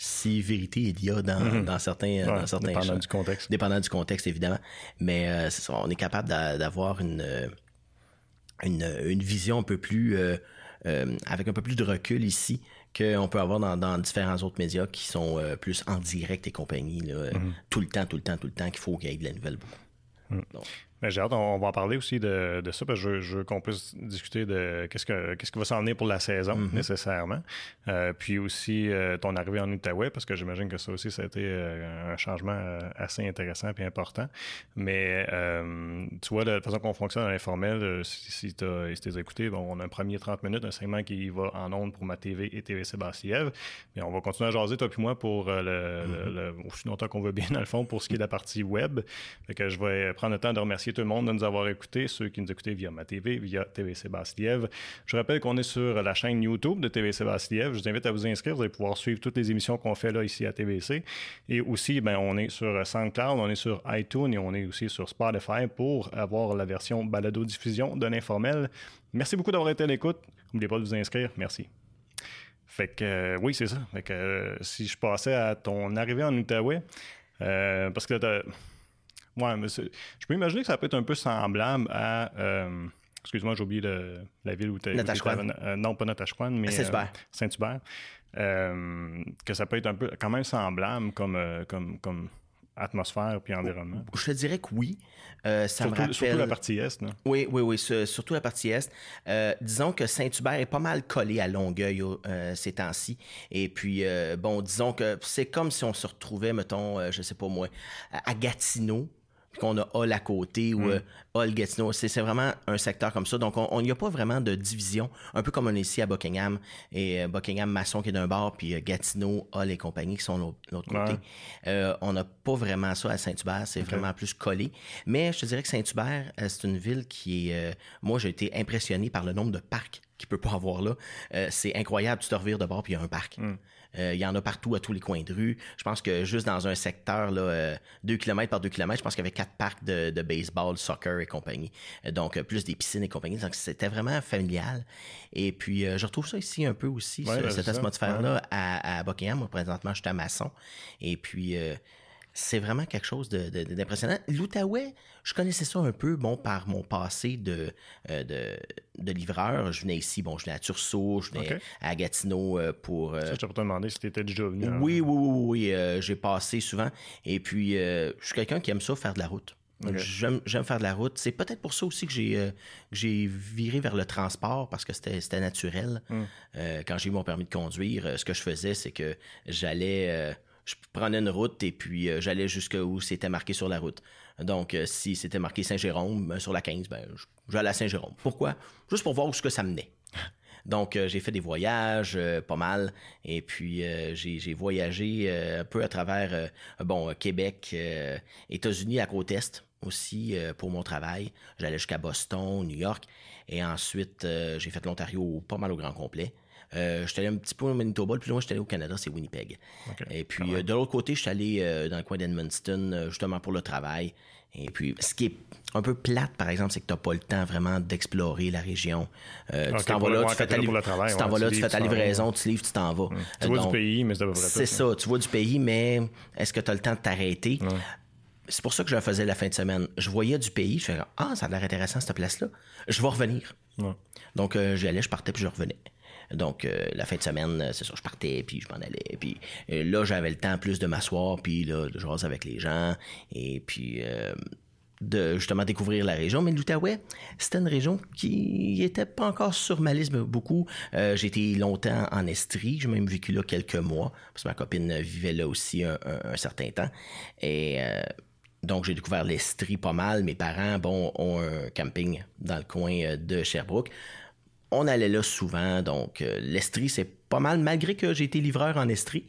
si vérité il y a dans, mhm. dans certains, dans certains dépendant du contexte. Dépendant du contexte, évidemment. Mais euh, on est capable d'avoir une, une, une, vision un peu plus, euh, euh, avec un peu plus de recul ici qu'on peut avoir dans, dans, différents autres médias qui sont plus en direct et compagnie, là, mhm. tout le temps, tout le temps, tout le temps, qu'il faut qu'il y ait de la nouvelle. Mm. J'ai hâte, on, va en parler aussi de, de ça, parce que je, veux qu'on puisse discuter de qu'est-ce que qu'est-ce qui va s'en venir pour la saison, mm-hmm. nécessairement. Euh, puis aussi euh, ton arrivée en Outaouais, parce que j'imagine que ça aussi, ça a été euh, un changement assez intéressant et important. Mais tu vois, de la façon qu'on fonctionne à l'informel, si, si tu as, écouté, bon, on a un premier 30 minutes, un segment qui va en ondes pour ma TV et TV Sébastien. Mais on va continuer à jaser, toi puis moi, pour le, mm-hmm. le, aussi longtemps qu'on veut bien, dans le fond, pour ce qui est de la partie web. Fait que je vais prendre le temps de remercier tout le monde de nous avoir écoutés, ceux qui nous écoutaient via ma TV, via TV Sébastien. Je rappelle qu'on est sur la chaîne YouTube de TV Sébastien. Je vous invite à vous inscrire. Vous allez pouvoir suivre toutes les émissions qu'on fait là ici à TVC. Et aussi, ben, on est sur SoundCloud, on est sur iTunes et on est aussi sur Spotify pour avoir la version balado-diffusion de l'informel. Merci beaucoup d'avoir été à l'écoute. N'oubliez pas de vous inscrire. Merci. Fait que euh, oui, c'est ça. Fait que euh, si je passais à ton arrivée en Outaouais, euh, parce que Ouais, mais je peux imaginer que ça peut être un peu semblable à. Euh, excuse-moi, j'ai oublié la ville où tu es. Euh, non, pas Natashquan, mais. Saint-Hubert. Euh, Saint-Hubert. que ça peut être un peu quand même semblable comme, comme, comme atmosphère puis environnement. Je te dirais que oui. ça surtout, me rappelle... surtout la partie est. Non? Oui, oui, oui, surtout la partie est. disons que Saint-Hubert est pas mal collé à Longueuil ces temps-ci. Et puis, bon, disons que c'est comme si on se retrouvait, mettons, je sais pas moi, à Gatineau qu'on a Hall à côté ou mm. Hall Gatineau. C'est vraiment un secteur comme ça. Donc, on n'y a pas vraiment de division, un peu comme on est ici à Buckingham et euh, Buckingham Masson qui est d'un bord, puis euh, Gatineau, Hall et compagnie qui sont de l'autre côté. Euh, on n'a pas vraiment ça à Saint-Hubert, c'est vraiment plus collé. Mais je te dirais que Saint-Hubert, c'est une ville qui est... moi, j'ai été impressionné par le nombre de parcs qu'il peut pas avoir là. c'est incroyable, tu te revires de bord puis il y a un parc. Mm. Euh, il y en a partout à tous les coins de rue. Je pense que juste dans un secteur, là, 2 euh, km par 2 km, je pense qu'il y avait quatre parcs de, de baseball, soccer et compagnie. Euh, donc, plus des piscines et compagnie. Donc, c'était vraiment familial. Et puis, je retrouve ça ici un peu aussi, ben, cette atmosphère-là à, à Buckingham. Moi, présentement, je suis à Masson. Et puis, c'est vraiment quelque chose d'impressionnant. L'Outaouais, je connaissais ça un peu, bon, par mon passé de, euh, de, de, livreur. Je venais ici, bon, je venais à Tursault, je venais à Gatineau euh, pour... Euh, ça, je te demander si tu étais déjà venu. Oui, oui, oui, oui, j'ai passé souvent. Et puis, je suis quelqu'un qui aime ça, faire de la route. J'aime faire de la route. C'est peut-être pour ça aussi que j'ai j'ai viré vers le transport parce que c'était naturel. Hmm. quand j'ai eu mon permis de conduire, ce que je faisais, c'est que j'allais je prenais une route et puis euh, j'allais jusqu'où c'était marqué sur la route. Donc, euh, si c'était marqué Saint-Jérôme ben, sur la 15, ben, j'allais à Saint-Jérôme. Pourquoi? Juste pour voir où ce que ça menait. Donc, euh, j'ai fait des voyages, pas mal, et puis j'ai voyagé un peu à travers, bon, Québec, États-Unis à côte est aussi pour mon travail. J'allais jusqu'à Boston, New York, et ensuite j'ai fait l'Ontario pas mal au grand complet. Euh, j'étais allé un petit peu au Manitoba, le plus loin j'étais allé au Canada, c'est Winnipeg. Et puis euh, de l'autre côté, j'étais allé euh, dans le coin d'Edmundston, euh, justement pour le travail. Et puis, ce qui est un peu plate, par exemple, c'est que tu n'as pas le temps vraiment d'explorer la région. Euh, tu t'en vas là, tu fais ta, là, tu fais ta livraison, tu livres, tu t'en vas. Tu vois du pays, mais c'est à peu près C'est ça, tu vois du pays, mais est-ce que tu as le temps de t'arrêter? C'est pour ça que je le faisais la fin de semaine. Je voyais du pays, je faisais Ah, ça a l'air intéressant cette place-là. Je vais revenir. Donc, j'y allais, je partais, puis je revenais. Donc, euh, la fin de semaine, euh, c'est ça, je partais, puis je m'en allais. Puis euh, là, j'avais le temps plus de m'asseoir, puis là, de jouer avec les gens, et puis de justement découvrir la région. Mais l'Outaouais, c'était une région qui était pas encore sur ma liste beaucoup. j'ai été longtemps en Estrie, j'ai même vécu là quelques mois, parce que ma copine vivait là aussi un, certain temps. Et... Donc, j'ai découvert l'Estrie pas mal. Mes parents, bon, ont un camping dans le coin de Sherbrooke on allait là souvent. Donc, euh, l'Estrie, c'est pas mal, malgré que j'ai été livreur en Estrie.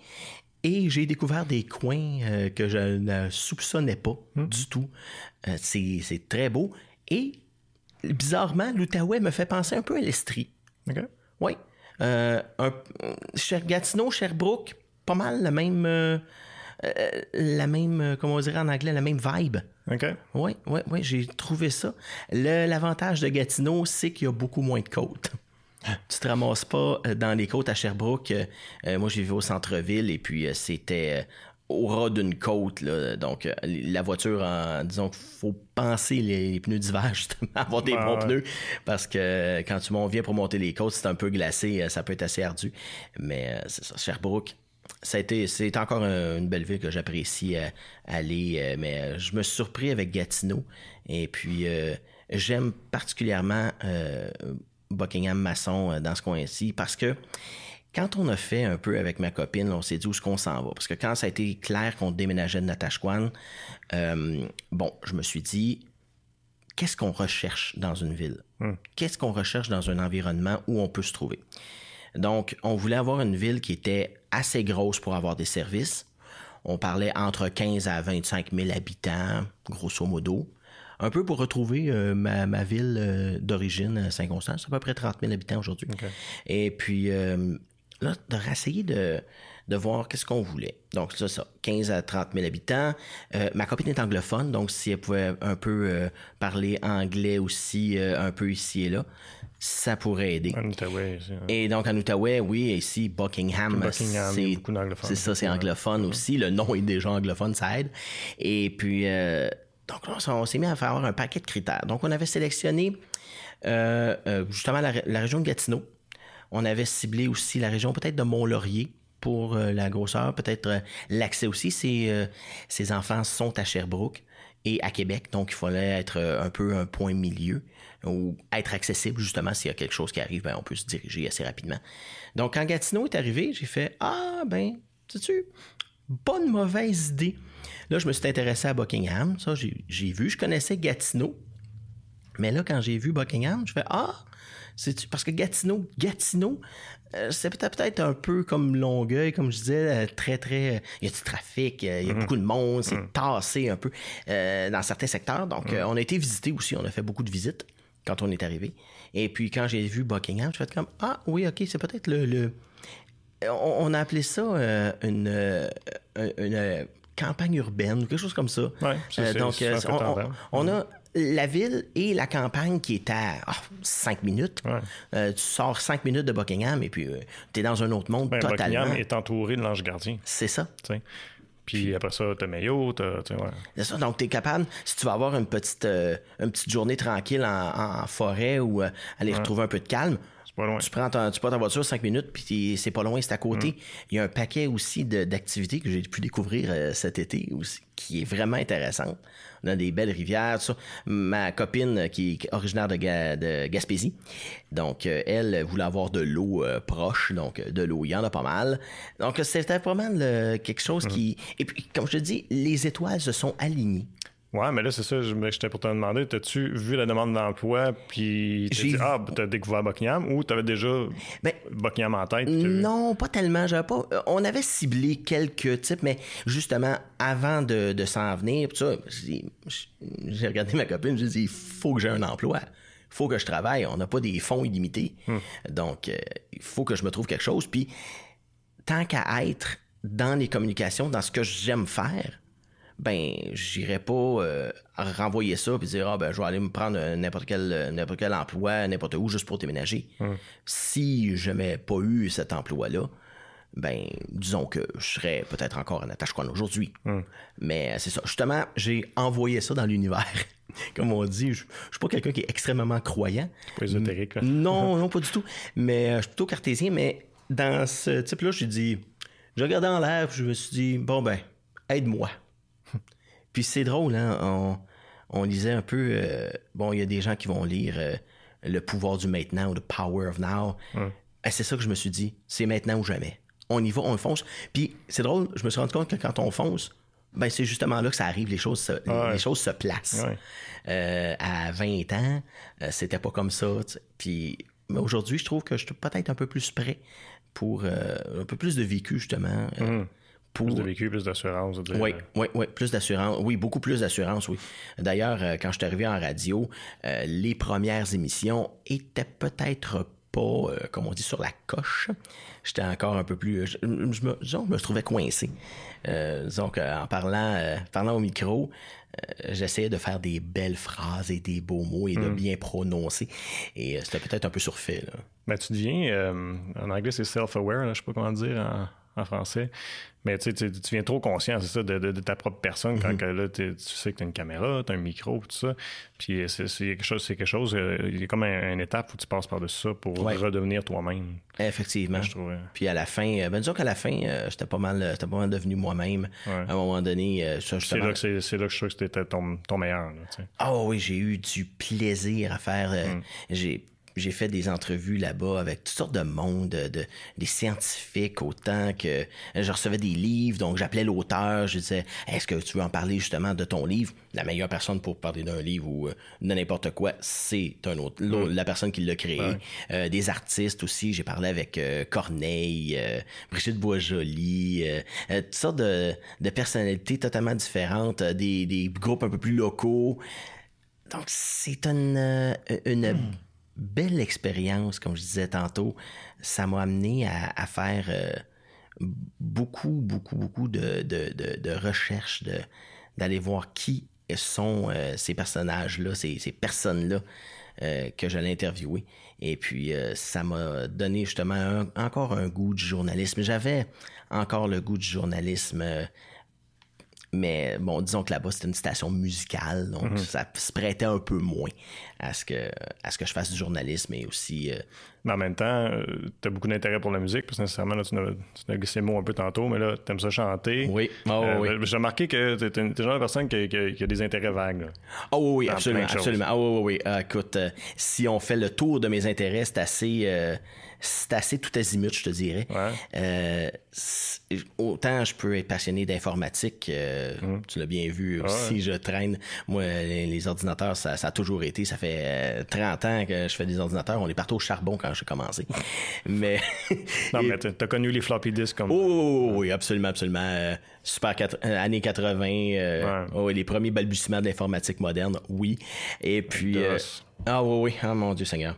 Et j'ai découvert des coins euh, que je ne soupçonnais pas hmm. du tout. Euh, c'est très beau. Et bizarrement, l'Outaouais me fait penser un peu à l'Estrie. Oui. Un, Gatineau, Sherbrooke, pas mal la même euh, la même, euh, comment on dirait en anglais, la même vibe. OK. Oui, oui, oui, j'ai trouvé ça. L'avantage de Gatineau, c'est qu'il y a beaucoup moins de côtes. tu te ramasses pas euh, dans les côtes à Sherbrooke. moi, j'ai vu au centre-ville et puis c'était au ras d'une côte. Là. Donc, la voiture, en, disons qu'il faut penser les, pneus d'hiver, justement, avoir des bons pneus. Parce que quand tu m'en viens pour monter les côtes, c'est un peu glacé, ça peut être assez ardu. Mais c'est ça, Sherbrooke, ça a été, c'est encore une belle ville que j'apprécie euh, aller, euh, mais euh, je me suis surpris avec Gatineau. Et puis, j'aime particulièrement Buckingham Masson dans ce coin-ci parce que quand on a fait un peu avec ma copine, on s'est dit où est-ce qu'on s'en va. Parce que quand ça a été clair qu'on déménageait de Natashquan, bon, je me suis dit, qu'est-ce qu'on recherche dans une ville? Hmm. Qu'est-ce qu'on recherche dans un environnement où on peut se trouver? Donc, on voulait avoir une ville qui était assez grosse pour avoir des services. On parlait entre 15 à 25 000 habitants, grosso modo. Un peu pour retrouver euh, ma, ville euh, d'origine, Saint-Constance, à peu près 30 000 habitants aujourd'hui. Et puis, euh, là, de réessayer de, de voir qu'est-ce qu'on voulait. Donc, c'est ça, 15 à 30 000 habitants. ma copine est anglophone, donc si elle pouvait un peu parler anglais aussi, un peu ici et là, ça pourrait aider. En Outaouais, Et donc en Outaouais, oui, ici Buckingham, c'est ça, c'est anglophone aussi. Le nom est déjà anglophone, ça aide. Et puis euh, donc on s'est mis à faire un paquet de critères. Donc on avait sélectionné euh, euh, justement la, région de Gatineau. On avait ciblé aussi la région peut-être de Mont-Laurier pour la grosseur, peut-être l'accès aussi. Ces, ces enfants sont à Sherbrooke et à Québec, donc il fallait être un peu un point milieu ou être accessible justement s'il y a quelque chose qui arrive, ben, on peut se diriger assez rapidement. Donc quand Gatineau est arrivé, j'ai fait ah ben, sais-tu, bonne mauvaise idée. Là, je me suis intéressé à Buckingham, ça j'ai vu, je connaissais Gatineau, mais là quand j'ai vu Buckingham, je fais ah c'est parce que Gatineau, Gatineau, euh, c'est peut-être un peu comme Longueuil, comme je disais, euh, très très, euh, il y a du trafic, il y a mm-hmm. beaucoup de monde, c'est mm. tassé un peu dans certains secteurs. Donc, mm. on a été visité aussi, on a fait beaucoup de visites quand on est arrivé. Et puis quand j'ai vu Buckingham, je fait comme ah oui ok c'est peut-être le, On, a appelé ça euh, une, euh, une, campagne urbaine ou quelque chose comme ça. Euh, donc on, a la ville et la campagne qui est à 5 ah, minutes. tu sors 5 minutes de Buckingham et puis tu es dans un autre monde ben, totalement. Buckingham est entouré de l'ange gardien. C'est ça. Puis après ça, t'as Mayo, t'as. Ouais. C'est ça. Donc, t'es capable, si tu vas avoir une petite, euh, une petite journée tranquille en, forêt ou euh, aller retrouver un peu de calme, pas loin. Tu prends, ta, tu prends ta voiture 5 minutes, puis c'est pas loin, c'est à côté. Mm. Il y a un paquet aussi d'activités que j'ai pu découvrir euh, cet été aussi, qui est vraiment intéressante. On a des belles rivières, tout ça. Ma copine qui est originaire de, de Gaspésie, donc elle voulait avoir de l'eau proche, donc de l'eau, il y en a pas mal. Donc c'était vraiment quelque chose qui... Et puis, comme je te dis, les étoiles se sont alignées. Ouais, mais là, c'est ça, j'étais pour te demander, t'as-tu vu la demande d'emploi, puis t'as dit, ah, t'as découvert Buckingham, ou t'avais déjà ben, Buckingham en tête? Non, pas tellement. Pas, euh, on avait ciblé quelques types, mais justement, avant de, s'en venir, j'ai regardé ma copine, j'ai dit, il faut que j'ai un emploi. Il faut que je travaille. On n'a pas des fonds illimités. Hmm. Donc, euh, il faut que je me trouve quelque chose. Puis, tant qu'à être dans les communications, dans ce que j'aime faire, ben j'irais pas euh, renvoyer ça puis dire ah ben je vais aller me prendre n'importe quel n'importe quel emploi n'importe où juste pour déménager. Hum. Si je n'avais pas eu cet emploi là, ben disons que je serais peut-être encore en attache aujourd'hui. Hum. Mais c'est ça. Justement, j'ai envoyé ça dans l'univers. Comme on dit, je, je suis pas quelqu'un qui est extrêmement croyant. Pas ésotérique. Non, non, pas du tout. Mais euh, je suis plutôt cartésien. Mais dans ce type-là, j'ai dit, je regardais en l'air, je me suis dit, bon ben, aide-moi. Puis c'est drôle, hein? On, lisait un peu. Euh, bon, il y a des gens qui vont lire euh, Le pouvoir du maintenant ou The Power of Now. c'est ça que je me suis dit. C'est maintenant ou jamais. On y va, on fonce. Puis c'est drôle, je me suis rendu compte que quand on fonce, ben c'est justement là que ça arrive, les choses se, les choses se placent. Euh, à 20 ans, c'était pas comme ça. Puis mais aujourd'hui, je trouve que je suis peut-être un peu plus prêt pour un peu plus de vécu, justement. Plus de vécu, plus d'assurance. Oui, oui, oui, plus d'assurance. Oui, beaucoup plus d'assurance, oui. D'ailleurs, euh, quand je suis arrivé en radio, euh, les premières émissions étaient peut-être pas, euh, comme on dit, sur la coche. J'étais encore un peu plus... Je, me, je me trouvais coincé. donc, en parlant, parlant au micro, j'essayais de faire des belles phrases et des beaux mots et de hmm. bien prononcer. Et c'était peut-être un peu surfait. Là. Mais tu deviens, en anglais c'est self-aware, je sais pas comment dire en français. Mais tu, tu viens trop conscient, c'est ça, de, ta propre personne quand mhm. là, tu sais que tu as une caméra, tu as un micro, tout ça. Puis c'est quelque chose, c'est quelque chose, euh, il y a comme une étape où tu passes par-dessus ça pour redevenir toi-même. Effectivement. Je Puis à la fin, euh, ben disons qu'à la fin, euh, j'étais pas mal pas mal devenu moi-même. À un moment donné, ça, C'est là, là que je trouve que c'était ton, ton meilleur. Ah oh, oui, j'ai eu du plaisir à faire. Mm. J'ai j'ai fait des entrevues là-bas avec toutes sortes de monde, de, des scientifiques autant que je recevais des livres, donc j'appelais l'auteur, je disais est-ce que tu veux en parler justement de ton livre? La meilleure personne pour parler d'un livre ou euh, de n'importe quoi, c'est un autre, la personne qui l'a créé. Euh, des artistes aussi, j'ai parlé avec euh, Corneille, Brigitte Boisjoli, toutes sortes de, de, personnalités totalement différentes, des, des, groupes un peu plus locaux. Donc c'est une, une hmm belle expérience, comme je disais tantôt. Ça m'a amené à, faire euh, beaucoup, beaucoup, beaucoup de, de, de, recherches, d'aller voir qui sont euh, ces personnages-là, ces, personnes-là euh, que j'allais interviewer. Et puis, ça m'a donné justement encore un goût du journalisme. J'avais encore le goût du journalisme mais bon, disons que là-bas, c'était une station musicale, donc mhm. ça se prêtait un peu moins à ce que, à ce que je fasse du journalisme et aussi. Euh, mais en même temps, euh, tu as beaucoup d'intérêt pour la musique, parce que nécessairement, là, tu as, glissé le mot un peu tantôt, mais là, tu aimes ça chanter. Oui. Oh, oui. J'ai remarqué que tu es, une genre de personne qui, a des intérêts vagues. Oh oui, absolument. absolument. Oh, oui, oui, oui. écoute, si on fait le tour de mes intérêts, c'est assez c'est assez tout azimut, je te dirais. Euh, autant je peux être passionné d'informatique, euh, hum. tu l'as bien vu aussi, je traîne. Moi, les, ordinateurs, ça, a toujours été. Ça fait 30 euh, ans que je fais des ordinateurs. On est partout au charbon quand j'ai commencé. mais. non, mais t'as connu les floppy disks comme. Oh, oui, absolument, absolument. super années 80. Oh, les premiers balbutiements d'informatique moderne, oui. Et puis. Ah oui, oui, ah mon Dieu Seigneur.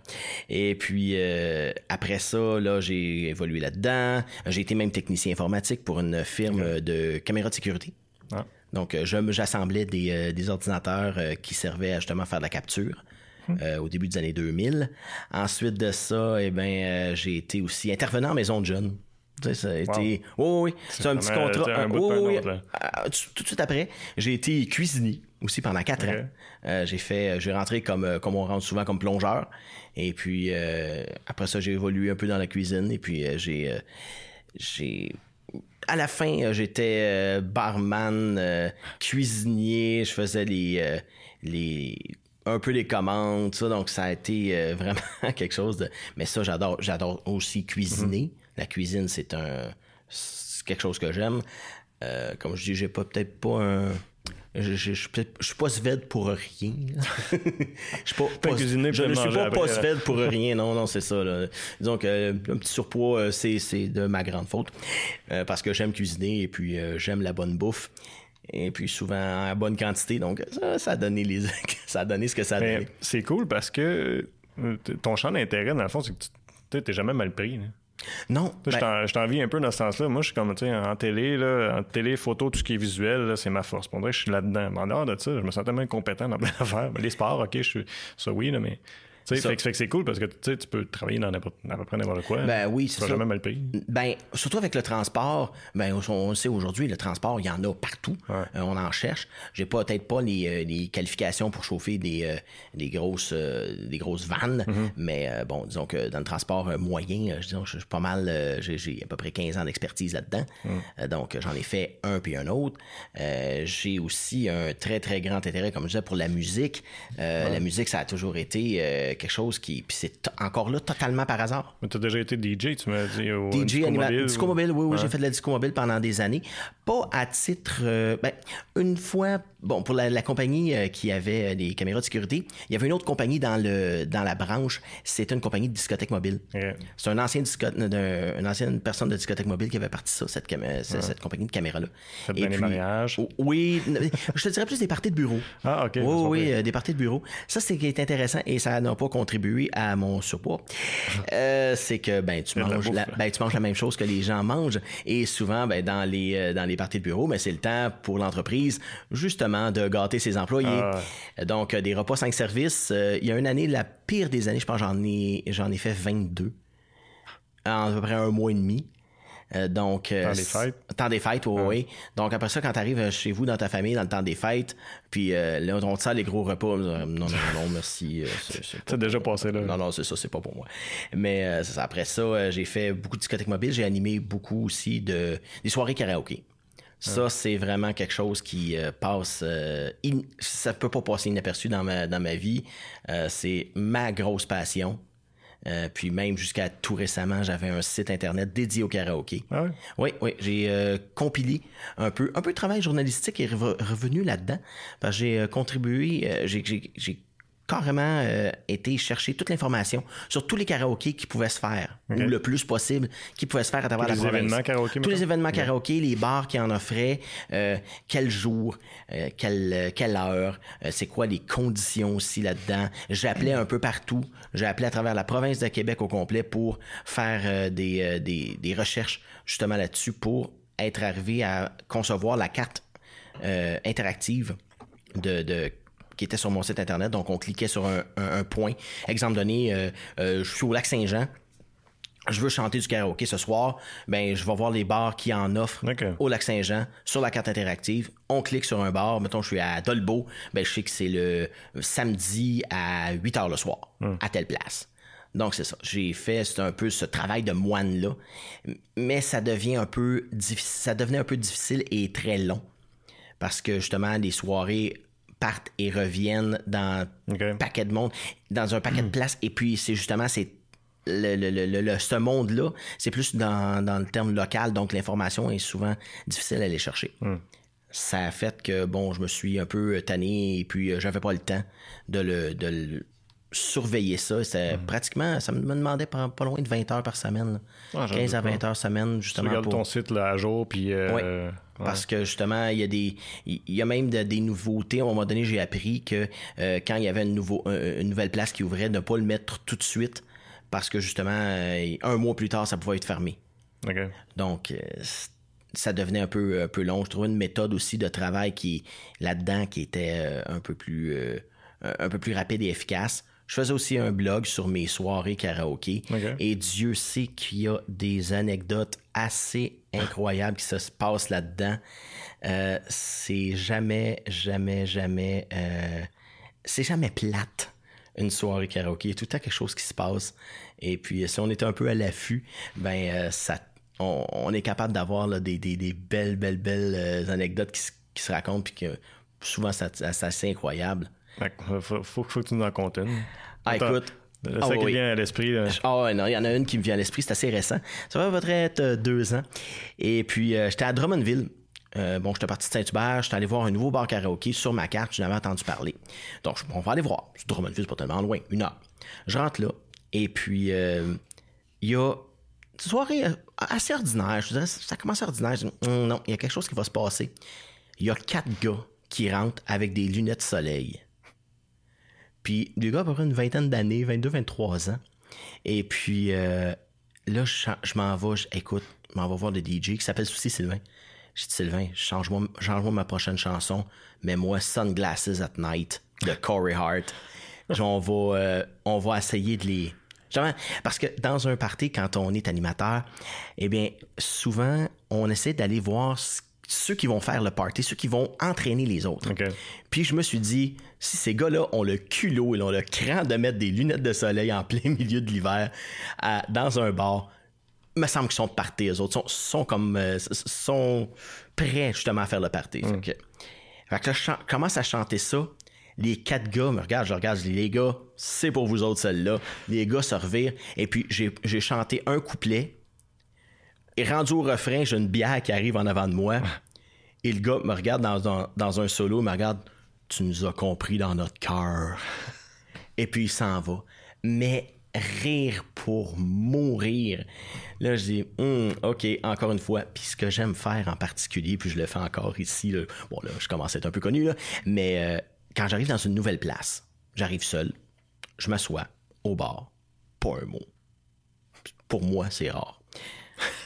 Et puis euh, après ça, là, j'ai évolué là-dedans. J'ai été même technicien informatique pour une firme de caméras de sécurité. Ah. Donc, euh, j'assemblais des, euh, des, ordinateurs qui servaient à justement faire de la capture. Hmm. au début des années 2000. Ensuite de ça, eh ben, j'ai été aussi intervenant en maison de jeunes. Tu sais, ça a été. Oh, oui, c'est un petit contrat. oui, tout de suite après, j'ai été cuisinier aussi pendant quatre ans. Euh, j'ai fait, j'ai rentré comme, euh, comme on rentre souvent comme plongeur. Et puis euh, après ça, j'ai évolué un peu dans la cuisine. Et puis j'ai, j'ai à la fin, j'étais barman, cuisinier, je faisais les, les un peu les commandes, ça, donc ça a été vraiment quelque chose de. Mais ça, j'adore, j'adore aussi cuisiner. Mm-hmm. La cuisine, c'est un quelque chose que j'aime. comme je dis, j'ai pas peut-être pas un je, je, je, suis pas Sved pour rien. je suis pas, pas je ne suis pas, pas Sved pour rien. Non, non, c'est ça. Là. Disons que euh, un petit surpoids, euh, c'est, c'est de ma grande faute. Euh, parce que j'aime cuisiner et puis j'aime la bonne bouffe. Et puis souvent en bonne quantité. Donc ça, ça a donné les ça a donné ce que ça a donné. C'est cool parce que ton champ d'intérêt, dans le fond, c'est que tu n'es jamais mal pris. Là. Non. Ben... Je t'envie un peu dans ce sens-là. Moi, je suis comme, tu sais, en télé, là, en télé, photo, tout ce qui est visuel, c'est ma force. Pour vrai, je suis là-dedans. En dehors de ça, je me sens tellement compétent dans plein d'affaires. Les sports, OK, je suis. Ça, oui, là, mais fait, que c'est cool parce que tu peux travailler dans n'importe, à peu près n'importe quoi. Ben oui, c'est ça. jamais mal payé. Ben, surtout avec le transport, ben, on sait aujourd'hui, le transport, il y en a partout. Euh, on en cherche. J'ai peut-être pas les, euh, les, qualifications pour chauffer des, euh, des grosses, des grosses vannes, mm-hmm. mais bon, disons que dans le transport moyen, je, je suis pas mal, j'ai, à peu près 15 ans d'expertise là-dedans. Mm. donc, j'en ai fait un puis un autre. j'ai aussi un très, très grand intérêt, comme je disais, pour la musique. La musique, ça a toujours été quelque chose qui. Puis c'est encore là totalement par hasard. Mais tu as déjà été DJ, tu m'as dit. Au DJ, disco mobile, disco mobile, oui, oui, j'ai fait de la disco mobile pendant des années. Pas à titre. Euh, ben, une fois, bon, pour la, compagnie euh, qui avait des caméras de sécurité, il y avait une autre compagnie dans, le, dans la branche. C'était une compagnie de discothèque mobile. C'est un ancien une ancienne personne de discothèque mobile qui avait parti ça, cette, cette compagnie de caméras-là. Et puis, mariages. Oui, je te dirais plus des parties de bureau. Ah, OK. Oui, oui, euh, des parties de bureau. Ça, c'est qui est intéressant et ça n'a pas contribué à mon surpoids. Euh, c'est que ben tu manges la, ben, tu manges la même chose que les gens mangent et souvent ben dans les euh, dans les parties de bureau, mais ben, c'est le temps pour l'entreprise justement de gâter ses employés. Ah. Donc des repas 5 services, il y a une année la pire des années, je pense j'en ai j'en ai fait 22 en à peu près un mois et demi. Euh, donc, euh, temps des fêtes. Temps des fêtes, oui, Donc, après ça, quand tu arrives euh, chez vous, dans ta famille, dans le temps des fêtes, puis là, on te sert les gros repas. Non, non, non, merci. c'est déjà passé, là. Non, non, c'est ça, c'est pas pour moi. Mais après ça, j'ai fait beaucoup de discothèques mobiles. J'ai animé beaucoup aussi de des soirées karaoké. Ça, c'est vraiment quelque chose qui passe. In... Ça peut pas passer inaperçu dans ma, dans ma vie. c'est ma grosse passion. Euh, puis même jusqu'à tout récemment, j'avais un site internet dédié au karaoké. Ah oui, oui, j'ai euh, compilé un peu, un peu de travail journalistique est revenu là-dedans. Parce que j'ai euh, contribué, j'ai carrément euh, été chercher toute l'information sur tous les karaokés qui pouvaient se faire, ou le plus possible qui pouvaient se faire à travers la les Événements karaoké, tous les événements karaoké, les bars qui en offraient, euh, quel jour, euh, quelle, quelle heure, c'est quoi les conditions aussi là-dedans. J'appelais un peu partout, j'ai appelé à travers la province de Québec au complet pour faire des, des, des recherches justement là-dessus pour être arrivé à concevoir la carte interactive de, de qui était sur mon site internet. Donc, on cliquait sur un, point. Exemple donné, euh, euh, je suis au lac Saint-Jean. Je veux chanter du karaoké ce soir, ben je vais voir les bars qui en offrent au lac Saint-Jean sur la carte interactive. On clique sur un bar, mettons je suis à Dolbeau, ben je sais que c'est le samedi à 8 heures le soir hmm. à telle place. Donc c'est ça. J'ai fait un peu ce travail de moine là, mais ça devient un peu ça devenait un peu difficile et très long parce que justement les soirées partent et reviennent dans un paquet de monde, dans un paquet de places. Et puis, c'est justement, c'est le, le, ce monde-là, c'est plus dans, dans, le terme local, donc l'information est souvent difficile à aller chercher. Hmm. Ça a fait que, bon, je me suis un peu tanné et puis euh, j'avais pas le temps de le, de surveiller ça. C'est hmm. pratiquement, ça me demandait pas, loin de 20 heures par semaine. 15 à 20 heures semaine, justement. Tu regardes ton site là, à jour, puis... Euh, parce que justement, il y a des, il y a même des nouveautés. À un moment donné, j'ai appris que euh, quand il y avait une, nouveau, une nouvelle place qui ouvrait, ne pas le mettre tout de suite parce que justement, euh, un mois plus tard, ça pouvait être fermé. Donc, euh, ça devenait un peu, un peu long. Je trouvais une méthode aussi de travail qui là-dedans qui était un peu plus, un peu plus rapide et efficace. Je faisais aussi un blog sur mes soirées karaoké. Et Dieu sait qu'il y a des anecdotes assez incroyables qui se passent là-dedans. Euh, c'est jamais, jamais, jamais. Euh, c'est jamais plate une soirée karaoké. Il y a tout le temps quelque chose qui se passe. Et puis, si on était un peu à l'affût, ben, euh, ça on, est capable d'avoir des, des, des belles, belles, belles anecdotes qui, se- qui se racontent, puis que souvent, ça- ça- c'est assez incroyable. Que faut, faut, faut que tu nous en comptes une. Ah, écoute. Ah ça qui oui. vient à l'esprit, là. Ah ouais, non, il y en a une qui me vient à l'esprit, c'est assez récent. Ça va être euh, deux ans. Et puis, euh, j'étais à Drummondville. Euh, bon, j'étais parti de Saint-Hubert, j'étais allé voir un nouveau bar karaoké sur ma carte, je n'avais entendu parler. Donc, on va aller voir. C'est Drummondville, c'est pas tellement loin, une heure. Je rentre là, et puis, euh, il y a une soirée euh, assez ordinaire. Je disais, ça commence ordinaire. Je dis, Hum, non, il y a quelque chose qui va se passer. Il y a quatre gars qui rentrent avec des lunettes de soleil. Puis, des gars à une vingtaine d'années, 22, 23 ans. Et puis, euh, là, je, m'en vais, je- écoute, je m'en vais voir le DJ qui s'appelle Souci Sylvain. J'ai dit, Sylvain, change-moi change ma prochaine chanson, mets-moi Sunglasses at Night de Corey Hart. on, va, euh, on va essayer de les. Parce que dans un party, quand on est animateur, eh bien, souvent, on essaie d'aller voir ce- ceux qui vont faire le party, ceux qui vont entraîner les autres. Puis je me suis dit, si ces gars-là ont le culot et ont le cran de mettre des lunettes de soleil en plein milieu de l'hiver dans un bar, il me semble qu'ils sont partis, eux autres. Sont, sont comme. euh, sont prêts justement à faire le party. Fait que, fait que là, je commence à chanter ça. Les quatre gars me regardent, je regarde, je dis, les gars, c'est pour vous autres celle-là. Les gars se revirent. Et puis j'ai chanté un couplet. Et rendu au refrain, j'ai une bière qui arrive en avant de moi. Et le gars me regarde dans, un- solo, me regarde, tu nous as compris dans notre cœur. Et puis il s'en va. Mais rire pour mourir. Là, je dis, Hum, OK, encore une fois. Puis ce que j'aime faire en particulier, puis je le fais encore ici, bon là, je commence à être un peu connu, mais euh, quand j'arrive dans une nouvelle place, j'arrive seul, je m'assois au bar, pas un mot. Pour moi, c'est rare.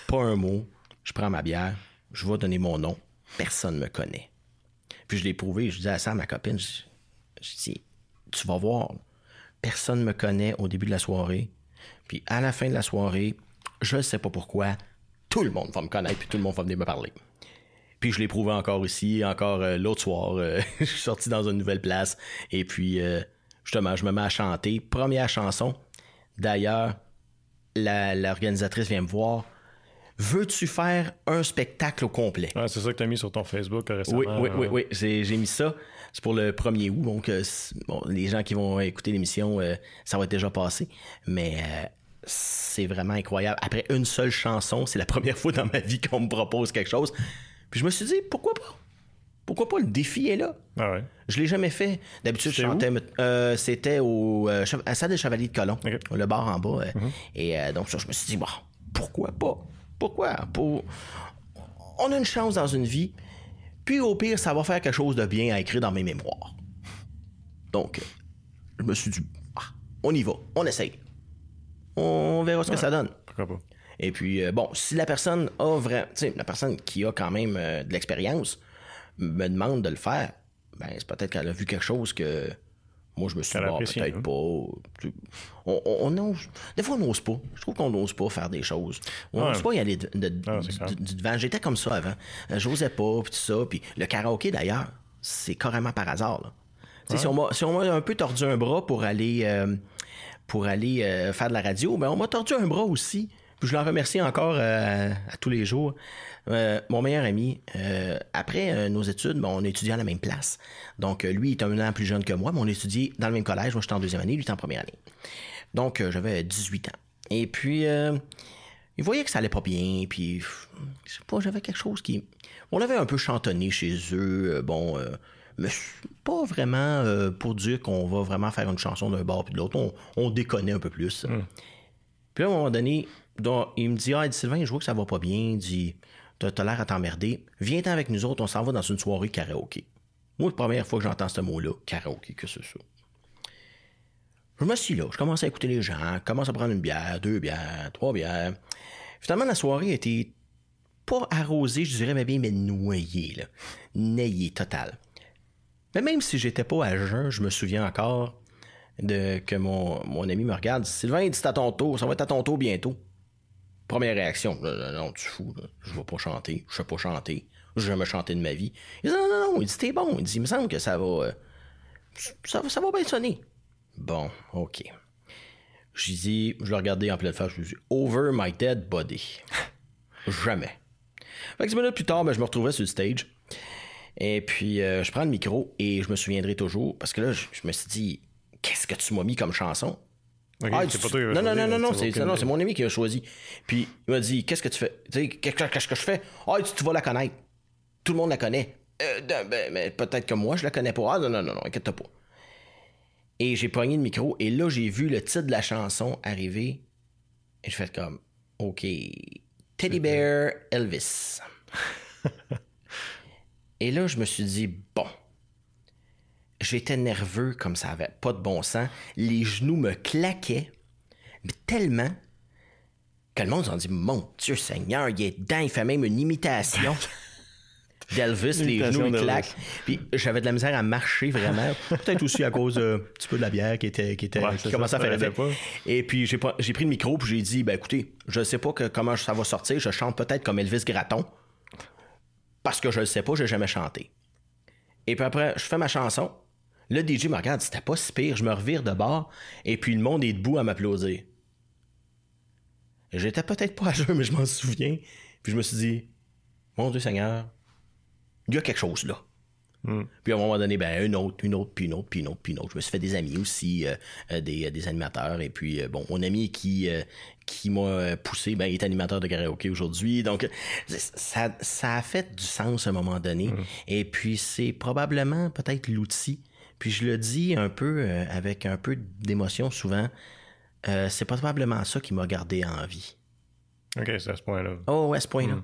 Pas un mot, je prends ma bière, je vais donner mon nom, personne me connaît. Puis je l'ai prouvé, je dis à ça à ma copine, je, je dis, tu vas voir, personne me connaît au début de la soirée, puis à la fin de la soirée, je ne sais pas pourquoi, tout le monde va me connaître, puis tout le monde va venir me parler. Puis je l'ai prouvé encore ici, encore euh, l'autre soir, euh, je suis sorti dans une nouvelle place, et puis euh, justement, je me mets à chanter. Première chanson, d'ailleurs, l'organisatrice vient me voir. Veux-tu faire un spectacle au complet? Ouais, c'est ça que tu as mis sur ton Facebook euh, récemment. Oui, oui, oui, hein. oui. J'ai, j'ai mis ça. C'est pour le 1er août. Donc, euh, bon, les gens qui vont écouter l'émission, euh, ça va être déjà passé. Mais euh, c'est vraiment incroyable. Après une seule chanson, c'est la première fois dans ma vie qu'on me propose quelque chose. Puis je me suis dit, pourquoi pas? Pourquoi pas? Le défi est là. Ah ouais. Je l'ai jamais fait. D'habitude, je C'était chantais. euh, c'était au euh, à Salle des Chevaliers de Colomb, le bar en bas. euh, Et euh, donc, ça, je me suis dit, bon, pourquoi pas? Pourquoi? Pour... On a une chance dans une vie. Puis au pire, ça va faire quelque chose de bien à écrire dans mes mémoires. Donc, je me suis dit, ah, on y va, on essaye. On verra ce que ça donne. Pourquoi pas? Et puis, euh, bon, si la personne a vraiment. Tu sais, la personne qui a quand même euh, de l'expérience me demande de le faire, ben, c'est peut-être qu'elle a vu quelque chose que moi, je me suis dit, Qu'elle a apprécié, peut-être hein. pas. On, on, on Des fois, on n'ose pas. Je trouve qu'on n'ose pas faire des choses. On Ouais. n'ose pas y aller de, de- Ah, du, devant. J'étais comme ça avant. Euh, J'osais pas, puis tout ça. Puis le karaoké, d'ailleurs, c'est carrément par hasard. là. Si on m'a si un peu tordu un bras pour aller, euh, pour aller euh, faire de la radio, ben on m'a tordu un bras aussi. Puis je l'en remercie encore euh, à tous les jours. Euh, mon meilleur ami, euh, après euh, nos études, ben, on étudiait à la même place. Donc, lui, il est un an plus jeune que moi, mais on étudiait dans le même collège. Moi, j'étais en deuxième année, lui, il était en première année. Donc, j'avais 18 ans. Et puis, il voyait que ça allait pas bien, puis, je sais pas, j'avais quelque chose qui... On avait un peu chantonné chez eux, euh, bon, mais pas vraiment euh, pour dire qu'on va vraiment faire une chanson d'un bord puis de l'autre. On, on déconnait un peu plus. Puis là, à un moment donné, donc, il me dit Ah, il dit, Sylvain, je vois que ça va pas bien. Il dit T'as l'air à t'emmerder. Viens-t'en avec nous autres, on s'en va dans une soirée karaoké. Moi, la première fois que j'entends ce mot-là, karaoké, que c'est ça? Je me suis là, je commence à écouter les gens, commence à prendre une bière, deux bières, trois bières. Finalement, la soirée était pas arrosée, je dirais, mais bien, mais noyée, là. Nayée, totale. Mais même si j'étais pas à jeun, je me souviens encore de que mon, mon ami me regarde. Sylvain, dit à ton tour, ça va être à ton tour bientôt. Première réaction, non, non, tu fous, là. je vais pas chanter, je sais pas chanter, je vais jamais chanter de ma vie. Il dit non, non, non, il dit t'es bon, il dit il me semble que ça va, euh, ça, va- ça va bien sonner. Bon, ok. Je dis, je le regardais en pleine face, je lui dis over my dead body. Jamais. Fait que 10 minutes plus tard, ben, je me retrouvais sur le stage. Et puis, euh, je prends le micro et je me souviendrai toujours, parce que là, je me suis dit, qu'est-ce que tu m'as mis comme chanson? Ah, tu- pas toi non, non, non, non, non, tu c'est aucune non, c'est mon ami qui a choisi. Puis il m'a dit, qu'est-ce que tu fais? Tu sais, qu'est- qu'est-ce que je fais? Ah, tu, tu vas la connaître. Tout le monde la connaît. Euh, ben, ben, mais peut-être que moi, je la connais pas. Ah, non, non, non, non, inquiète pas. Et j'ai pogné le micro et là, j'ai vu le titre de la chanson arriver. Et je fais comme, OK, Teddy Bear Elvis. et là, je me suis dit, bon, J'étais nerveux comme ça avait pas de bon sens. Les genoux me claquaient, mais tellement que le monde s'en dit Mon Dieu Seigneur, il est dedans, il fait même une imitation. D'Elvis, les genoux, ils d'Elvis. claquent. Puis j'avais de la misère à marcher vraiment. Peut-être aussi à cause euh, un petit peu de la bière qui, était, qui, était, Ouais, qui c'est commençait ça, à faire effet. pas. Et puis j'ai, pas- j'ai pris le micro puis j'ai dit ben écoutez, je sais pas que, comment ça va sortir, je chante peut-être comme Elvis Gratton. Parce que je le sais pas, j'ai jamais chanté. Et puis après, je fais ma chanson. Le DJ me regarde, c'était pas si pire. Je me revire de bord. Et puis le monde est debout à m'applaudir. J'étais peut-être pas à jeu, mais je m'en souviens. Puis je me suis dit, mon Dieu Seigneur, il y a quelque chose là. Puis à un moment donné, ben, une autre, une autre, puis une autre, puis une autre, puis une autre. Je me suis fait des amis aussi, euh, euh, des, des animateurs. Et puis, euh, bon, mon ami qui, euh, qui m'a euh, poussé, ben, il est animateur de karaoké aujourd'hui. Donc, euh, ça, ça a fait du sens à un moment donné. Et puis, c'est probablement peut-être l'outil. Puis, je le dis un peu euh, avec un peu d'émotion souvent. euh, c'est probablement ça qui m'a gardé en vie. Ok, c'est à ce point-là. Oh, à ce point-là.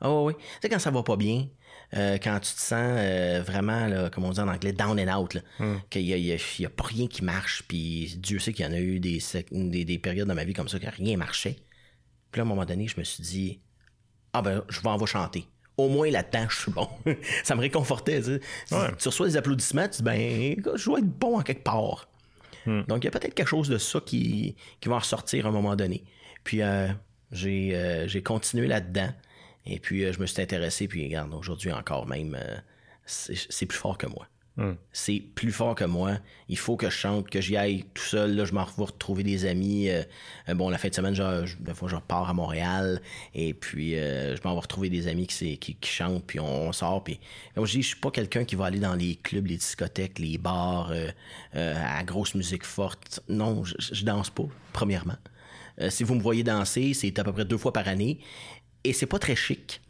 Oh, oui. Tu sais, quand ça va pas bien, euh, quand tu te sens euh, vraiment, là, comme on dit en anglais, down and out, là, qu'il y a, pas rien qui marche, puis Dieu sait qu'il y en a eu des, des périodes dans ma vie comme ça que rien marchait. Puis là, à un moment donné, je me suis dit, ah ben, je vais en va chanter. Au moins là-dedans, je suis bon. ça me réconfortait. Tu, sais. Ouais. tu reçois des applaudissements, tu dis, ben, je dois être bon en quelque part. Donc, il y a peut-être quelque chose de ça qui, qui va en ressortir à un moment donné. Puis, euh, j'ai euh, j'ai continué là-dedans. Et puis, euh, je me suis intéressé. Puis, regarde, aujourd'hui encore même, c'est c'est plus fort que moi. C'est plus fort que moi. Il faut que je chante, que j'y aille tout seul. Là, je m'en vais retrouver des amis. Euh, euh, bon, la fin de semaine, je, je- fois, je à Montréal. Et puis, euh, je m'en vais retrouver des amis qui, chantent. Puis, on, sort. Comme je dis, je suis pas quelqu'un qui va aller dans les clubs, les discothèques, les bars, à grosse musique forte. Non, je, je danse pas, premièrement. Si vous me voyez danser, c'est à peu près deux fois par année. Et c'est pas très chic.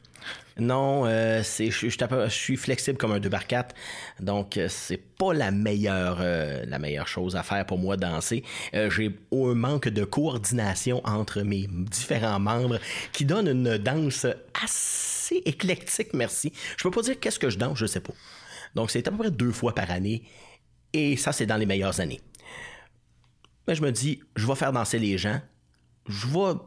Non, euh, je, suis flexible comme un 2 par 4 donc euh, c'est pas la meilleure, euh, la meilleure chose à faire pour moi danser. J'ai un manque de coordination entre mes différents membres qui donne une danse assez éclectique, merci. Je peux pas dire qu'est-ce que je danse, je sais pas. Donc c'est à peu près deux fois par année et ça c'est dans les meilleures années. Mais je me dis, je vais faire danser les gens. Je vais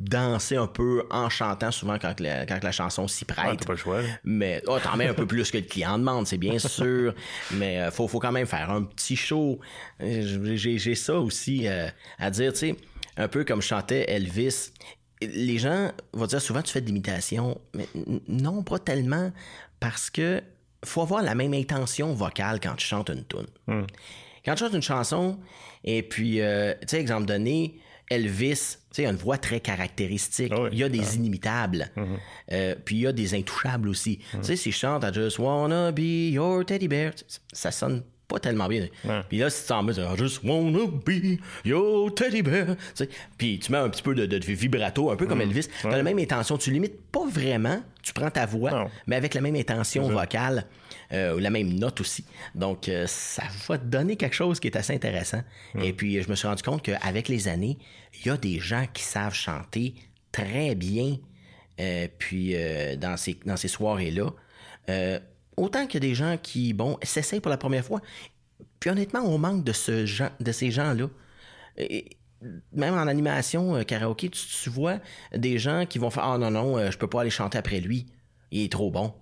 danser un peu en chantant souvent quand la, quand la chanson s'y Ah, prête. t'as pas le choix. Mais oh, t'en mets un peu plus que le client demande, c'est bien sûr. Mais euh, faut, faut quand même faire un petit show. J'ai j'ai ça aussi euh, à dire, tu sais, un peu comme chantait Elvis. Les gens vont dire souvent tu fais de l'imitation, mais non, pas tellement, parce que faut avoir la même intention vocale quand tu chantes une tune. Quand tu chantes une chanson, et puis, euh, tu sais, exemple donné, Elvis, tu sais, il a une voix très caractéristique. Ah oui. Il y a des inimitables. Euh, puis il y a des intouchables aussi. Tu sais, si je chante I just wanna be your teddy bear, ça sonne pas tellement bien. Ouais. Puis là, si tu t'en mets, I just wanna be your teddy bear, tu sais, puis tu mets un petit peu de, de vibrato, un peu comme Elvis, t'as la même intention. Tu limites pas vraiment, tu prends ta voix, Non. mais avec la même intention vocale, euh, ou la même note aussi. Donc, euh, ça va te donner quelque chose qui est assez intéressant. Et puis, je me suis rendu compte qu'avec les années, il y a des gens qui savent chanter très bien, euh, puis euh, dans ces, dans ces soirées-là. Autant qu'il y a des gens qui, bon, s'essayent pour la première fois. Puis honnêtement, on manque de, ce genre, de ces gens-là. Même en animation, euh, karaoké, tu, tu vois des gens qui vont faire Ah non, non, euh, je peux pas aller chanter après lui. Il est trop bon.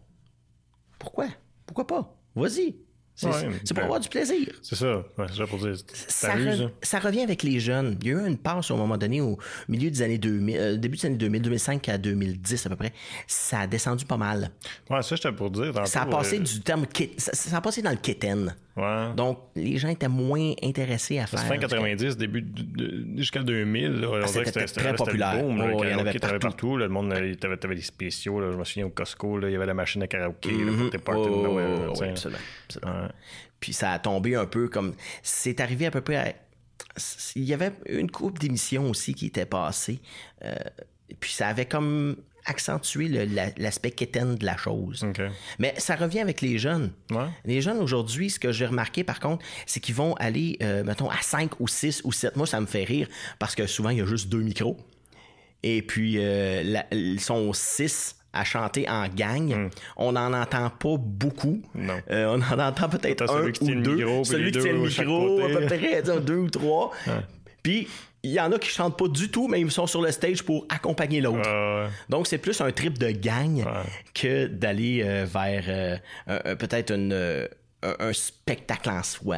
Pourquoi? Pourquoi pas? Vas-y. C'est Ouais, pour ben- avoir du plaisir. C'est ça. Ouais, c'est ça pour dire. Ça, T'amuses, re- hein. ça revient avec les jeunes. Il y a eu une passe au moment donné, au milieu des années 2000, euh, début des années 2000, 2005 à 2010 à peu près. Ça a descendu pas mal. Ouais, ça, j'étais pour dire. Ça a passé euh, du terme kit- ça, ça a passé dans le kitten. Ouais. Donc, les gens étaient moins intéressés à faire. Fin 90, début jusqu'à 2000, là, on Ah, dirait que c'était très populaire. là, Oh, le il y en avait partout. partout. là, le monde, euh, t'avais, t'avais des spéciaux. là, je me souviens au Costco, là, il y avait la machine à karaoké là, parties de Oh, oh, là, oui, sais. absolument, absolument. Ouais. Puis ça a tombé un peu comme. C'est arrivé à peu près à- Il y avait une coupe d'émissions aussi qui était passée. euh, Puis ça avait comme accentué le- la- l'aspect quétaine de la chose. OK. Mais ça revient avec les jeunes. Ouais. Les jeunes aujourd'hui, ce que j'ai remarqué par contre, c'est qu'ils vont aller, euh, mettons, à 5 ou 6 ou 7. Moi, ça me fait rire parce que souvent, il y a juste deux micros. Et puis, euh, la- ils sont 6 à chanter en gang. On n'en entend pas beaucoup. Non. Euh, on en entend peut-être un celui qui tient le deux. micro, celui qui tient le micro, à côté. peu près disons, deux ou trois. Puis, il y en a qui chantent pas du tout, mais ils sont sur le stage pour accompagner l'autre. Ouais. Donc, c'est plus un trip de gang que d'aller euh, vers euh, peut-être une, euh, un, un spectacle en soi.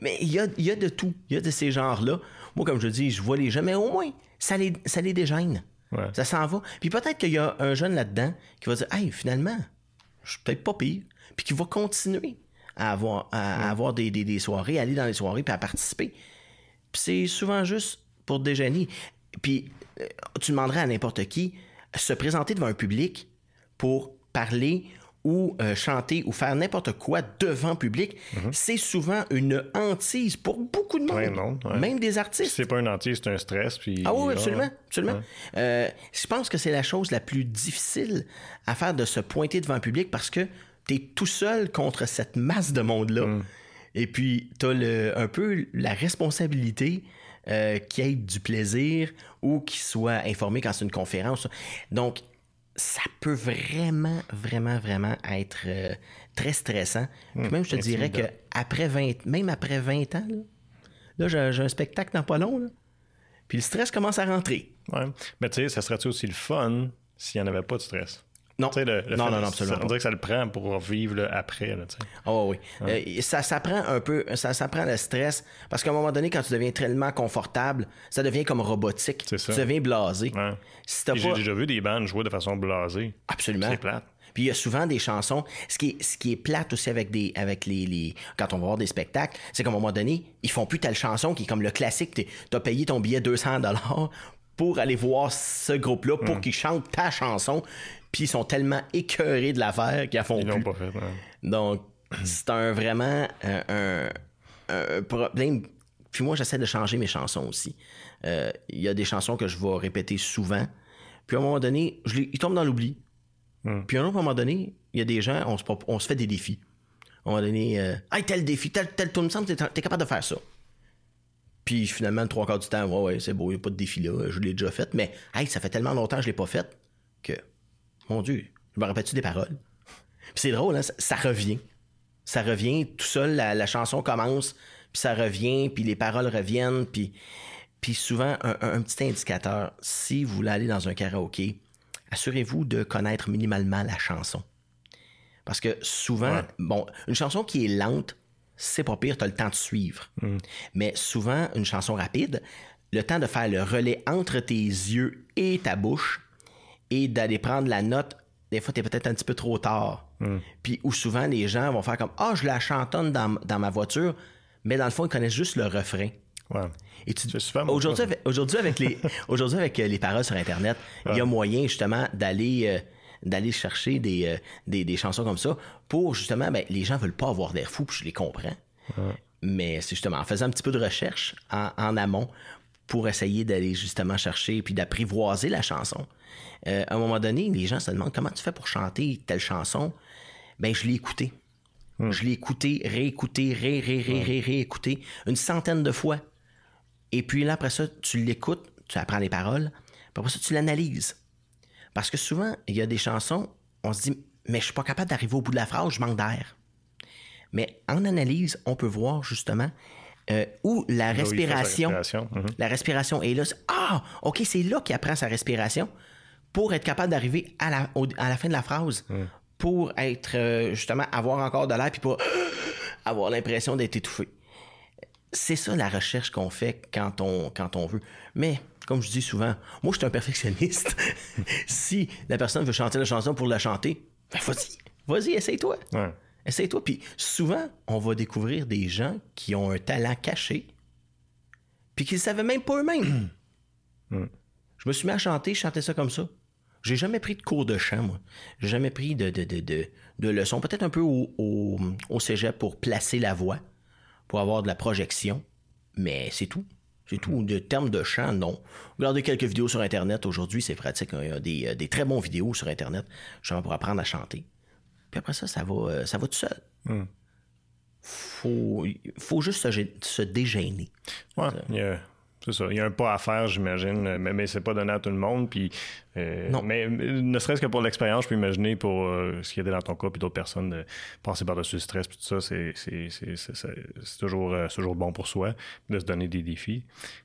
Mais il y a, y a de tout. Il y a de ces genres-là. Moi, comme je dis, je vois les jeunes, mais au moins, ça les, ça les dégêne. Ouais. Ça s'en va. Puis peut-être qu'il y a un jeune là-dedans qui va dire Hey, finalement, je suis peut-être pas pire. Puis qui va continuer à avoir, à, à avoir des, des- des soirées, à aller dans les soirées, puis à participer. Puis c'est souvent juste pour déjeuner. Puis euh, tu demanderais à n'importe qui se présenter devant un public pour parler ou euh, chanter ou faire n'importe quoi devant public, c'est souvent une hantise pour beaucoup de monde. Ouais. Même des Si artistes. c'est pas un entier, c'est un stress. Puis, Ah oui, ouais. absolument, absolument. Euh, je pense que c'est la chose la plus difficile à faire de se pointer devant un public parce que tu es tout seul contre cette masse de monde-là. Mm. Et puis, tu as un peu la responsabilité euh, qu'il y ait du plaisir ou qu'il soit informé quand c'est une conférence. Donc, ça peut vraiment, vraiment, vraiment être euh, très stressant. Puis même, je te dirais que après 20, même après 20 ans, là, j'ai un spectacle dans pas long, là. Puis le stress commence à rentrer. Ouais. Mais tu sais, ça serait-tu aussi le fun s'il n'y en avait pas de stress? Non. Le, le non, non, non, absolument ça- On dirait que ça le prend pour vivre là, après. Là. Ah oui. Euh, ça, ça prend un peu, ça, ça prend le stress. Parce qu'à un moment donné, quand tu deviens tellement confortable, ça devient comme robotique. Ça. Tu deviens blasé. Ouais. Si J'ai déjà vu des bandes jouer de façon blasée. Absolument. C'est plate. Puis il y a souvent des chansons. Ce qui est, ce qui est plate aussi avec des, avec les, les- quand on va voir des spectacles, c'est qu'à un moment donné, ils font plus telle chanson qui est comme le classique. T'as payé ton billet 200 dollars pour aller voir ce groupe-là Mm. pour qu'ils chantent ta chanson. Puis ils sont tellement écœurés de la faire qu'ils la font Ils plus. pas fait. Donc, c'est un vraiment euh, un, un problème. Puis moi, j'essaie de changer mes chansons aussi. Euh, Il y a des chansons que je vais répéter souvent. Puis à un moment donné, je les- ils tombent dans l'oubli. Puis à un autre moment donné, il y a des gens, on se, prop- on se fait des défis. À un moment donné, euh, hey, tel défi, tel, tel tour, me semble t'es, t'es capable de faire ça. Puis finalement, le trois quarts du temps, ouais, ouais, c'est beau, il n'y a pas de défi là, je l'ai déjà fait. Mais, hey, ça fait tellement longtemps que je l'ai pas fait que, mon Dieu, je me rappelle-tu des paroles? Puis c'est drôle, hein, ça, ça revient. Ça revient tout seul, la, la chanson commence, puis ça revient, puis les paroles reviennent, puis, puis souvent, un, un- un petit indicateur, si vous voulez aller dans un karaoké, assurez-vous de connaître minimalement la chanson. Parce que souvent, bon, une chanson qui est lente, c'est pas pire, tu as le temps de suivre. Mais souvent, une chanson rapide, le temps de faire le relais entre tes yeux et ta bouche et d'aller prendre la note, des fois, tu es peut-être un petit peu trop tard. Puis où souvent, les gens vont faire comme Ah, je la chantonne dans, dans ma voiture, mais dans le fond, ils connaissent juste le refrain. Ouais. Et tu- aujourd'hui, avec, aujourd'hui, avec les, aujourd'hui, avec euh, les paroles sur Internet, il y a moyen justement d'aller, euh, d'aller chercher des, euh, des, des chansons comme ça pour justement, ben, les gens veulent pas avoir d'air fou, puis je les comprends. Mais c'est justement en faisant un petit peu de recherche en, en amont pour essayer d'aller justement chercher puis d'apprivoiser la chanson. Euh, à un moment donné, les gens se demandent comment tu fais pour chanter telle chanson? Ben, je l'ai écouté. Je l'ai écouté, réécouté, ré, ré, ré, ré, réécouté une centaine de fois. Et puis là, après ça, tu l'écoutes, tu apprends les paroles, puis après ça, tu l'analyses. Parce que souvent, il y a des chansons, on se dit, mais je suis pas capable d'arriver au bout de la phrase, je manque d'air. Mais en analyse, on peut voir justement euh, où la respiration, mhm. la respiration est là. Ah, OK, c'est là qu'il apprend sa respiration pour être capable d'arriver à la, au- à la fin de la phrase, pour être euh, justement avoir encore de l'air puis pour avoir l'impression d'être étouffé. C'est ça la recherche qu'on fait quand on, quand on veut. Mais, comme je dis souvent, moi, je suis un perfectionniste. si la personne veut chanter la chanson pour la chanter, ben vas-y, vas-y, essaye-toi. Ouais. Essaye-toi. Puis souvent, on va découvrir des gens qui ont un talent caché, puis qu'ils ne savaient même pas eux-mêmes. Mm. Je me suis mis à chanter, je chantais ça comme ça. J'ai jamais pris de cours de chant, moi. J'ai jamais pris de, de, de, de, de leçons. Peut-être un peu au, au, au cégep pour placer la voix, pour avoir de la projection, mais c'est tout. C'est tout. De termes de chant, non. Regardez quelques vidéos sur Internet. Aujourd'hui, c'est pratique. Il y a des, des, très bons vidéos sur Internet, justement pour apprendre à chanter. Puis après ça, ça va, euh, ça va tout seul. Mm. Faut, faut juste se, se dégêner. Ouais. C'est ça. Il y a un pas à faire, j'imagine, mais, mais c'est pas donné à tout le monde. Puis, euh, non. Mais ne serait-ce que pour l'expérience, je peux imaginer pour euh, ce qui était dans ton cas, puis d'autres personnes, de passer par-dessus le stress, puis tout ça, c'est, c'est, c'est, c'est toujours, euh, toujours bon pour soi, de se donner des défis.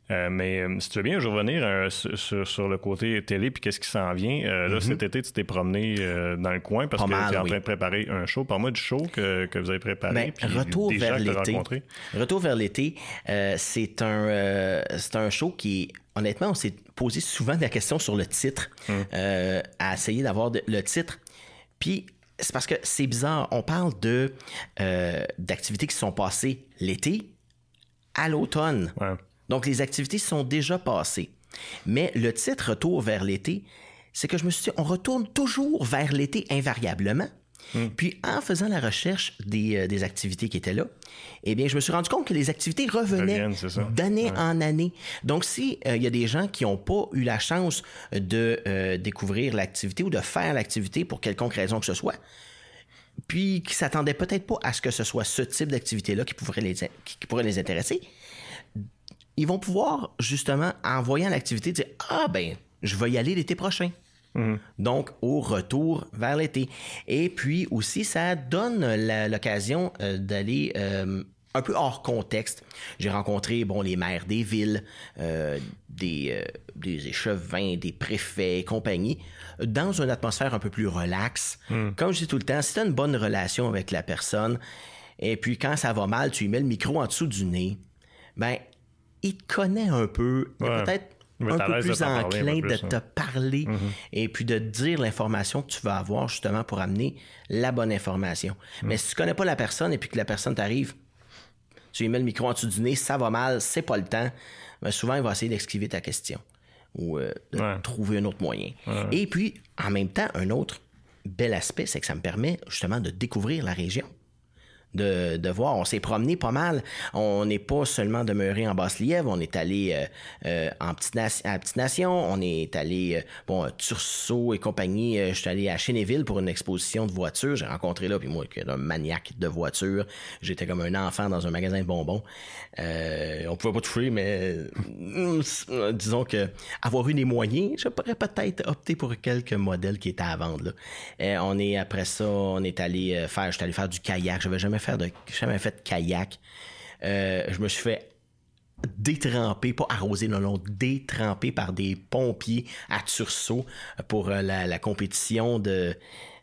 Euh, mais si tu veux bien, je vais revenir sur, sur, le côté télé, puis qu'est-ce qui s'en vient. Là, mm-hmm. cet été, tu t'es promené dans le coin parce Pas que tu es en oui. train de préparer un show. Parle-moi du show que, que vous avez préparé. Ben, puis retour des vers gens que t'as l'été. Retour vers l'été, euh, c'est un, c'est un show qui, honnêtement, on s'est posé souvent la question sur le titre, Mm. euh, à essayer d'avoir le titre. Puis c'est parce que c'est bizarre. On parle de euh, d'activités qui sont passées l'été à l'automne. Ouais. Donc les activités sont déjà passées. Mais le titre Retour vers l'été, c'est que je me suis dit, on retourne toujours vers l'été invariablement. Puis en faisant la recherche des, euh, des activités qui étaient là, eh bien, je me suis rendu compte que les activités revenaient d'année Ouais. en année. Donc, si euh, il y a des gens qui n'ont pas eu la chance de euh, découvrir l'activité ou de faire l'activité pour quelconque raison que ce soit, puis qui s'attendaient peut-être pas à ce que ce soit ce type d'activité-là qui pourrait les, qui qui pourrait les intéresser, ils vont pouvoir justement, en voyant l'activité, dire Ah ben, je vais y aller l'été prochain. Donc, au retour vers l'été. Et puis aussi, ça donne l'occasion euh, d'aller euh, un peu hors contexte. J'ai rencontré bon, les maires des villes, euh, des, des échevins, des préfets et compagnie, dans une atmosphère un peu plus relaxe. Comme je dis tout le temps, si tu as une bonne relation avec la personne, et puis quand ça va mal, tu lui mets le micro en dessous du nez, ben, il te connaît un peu. Il est Ouais. peut-être Un peu plus enclin de plus, te hein. parler et puis de te dire l'information que tu vas avoir justement pour amener la bonne information. Mais si tu connais pas la personne et puis que la personne t'arrive, tu lui mets le micro en dessous du nez, ça va mal, c'est pas le temps, ben souvent il va essayer d'esquiver ta question ou euh, de Ouais. trouver un autre moyen. Et puis, en même temps, un autre bel aspect, c'est que ça me permet justement de découvrir la région. De, voir, on s'est promené pas mal. On n'est pas seulement demeuré en Basse-Lièvre, on est allé euh, euh, en petite à Petite Nation, on est allé, euh, bon, Tursault et compagnie, je suis allé à Chénéville pour une exposition de voitures. J'ai rencontré là, puis moi, qui est un maniaque de voitures, j'étais comme un enfant dans un magasin de bonbons. Euh, on pouvait pas toucher, mais disons que avoir eu les moyens, je pourrais peut-être opter pour quelques modèles qui étaient à vendre. On est après ça, on est allé faire, j'étais allé faire du kayak. J'avais jamais fait de, jamais fait de kayak. Euh, je me suis fait détrempé, pas arrosé, non, non, détrempé par des pompiers à Tursault pour euh, la, la compétition de,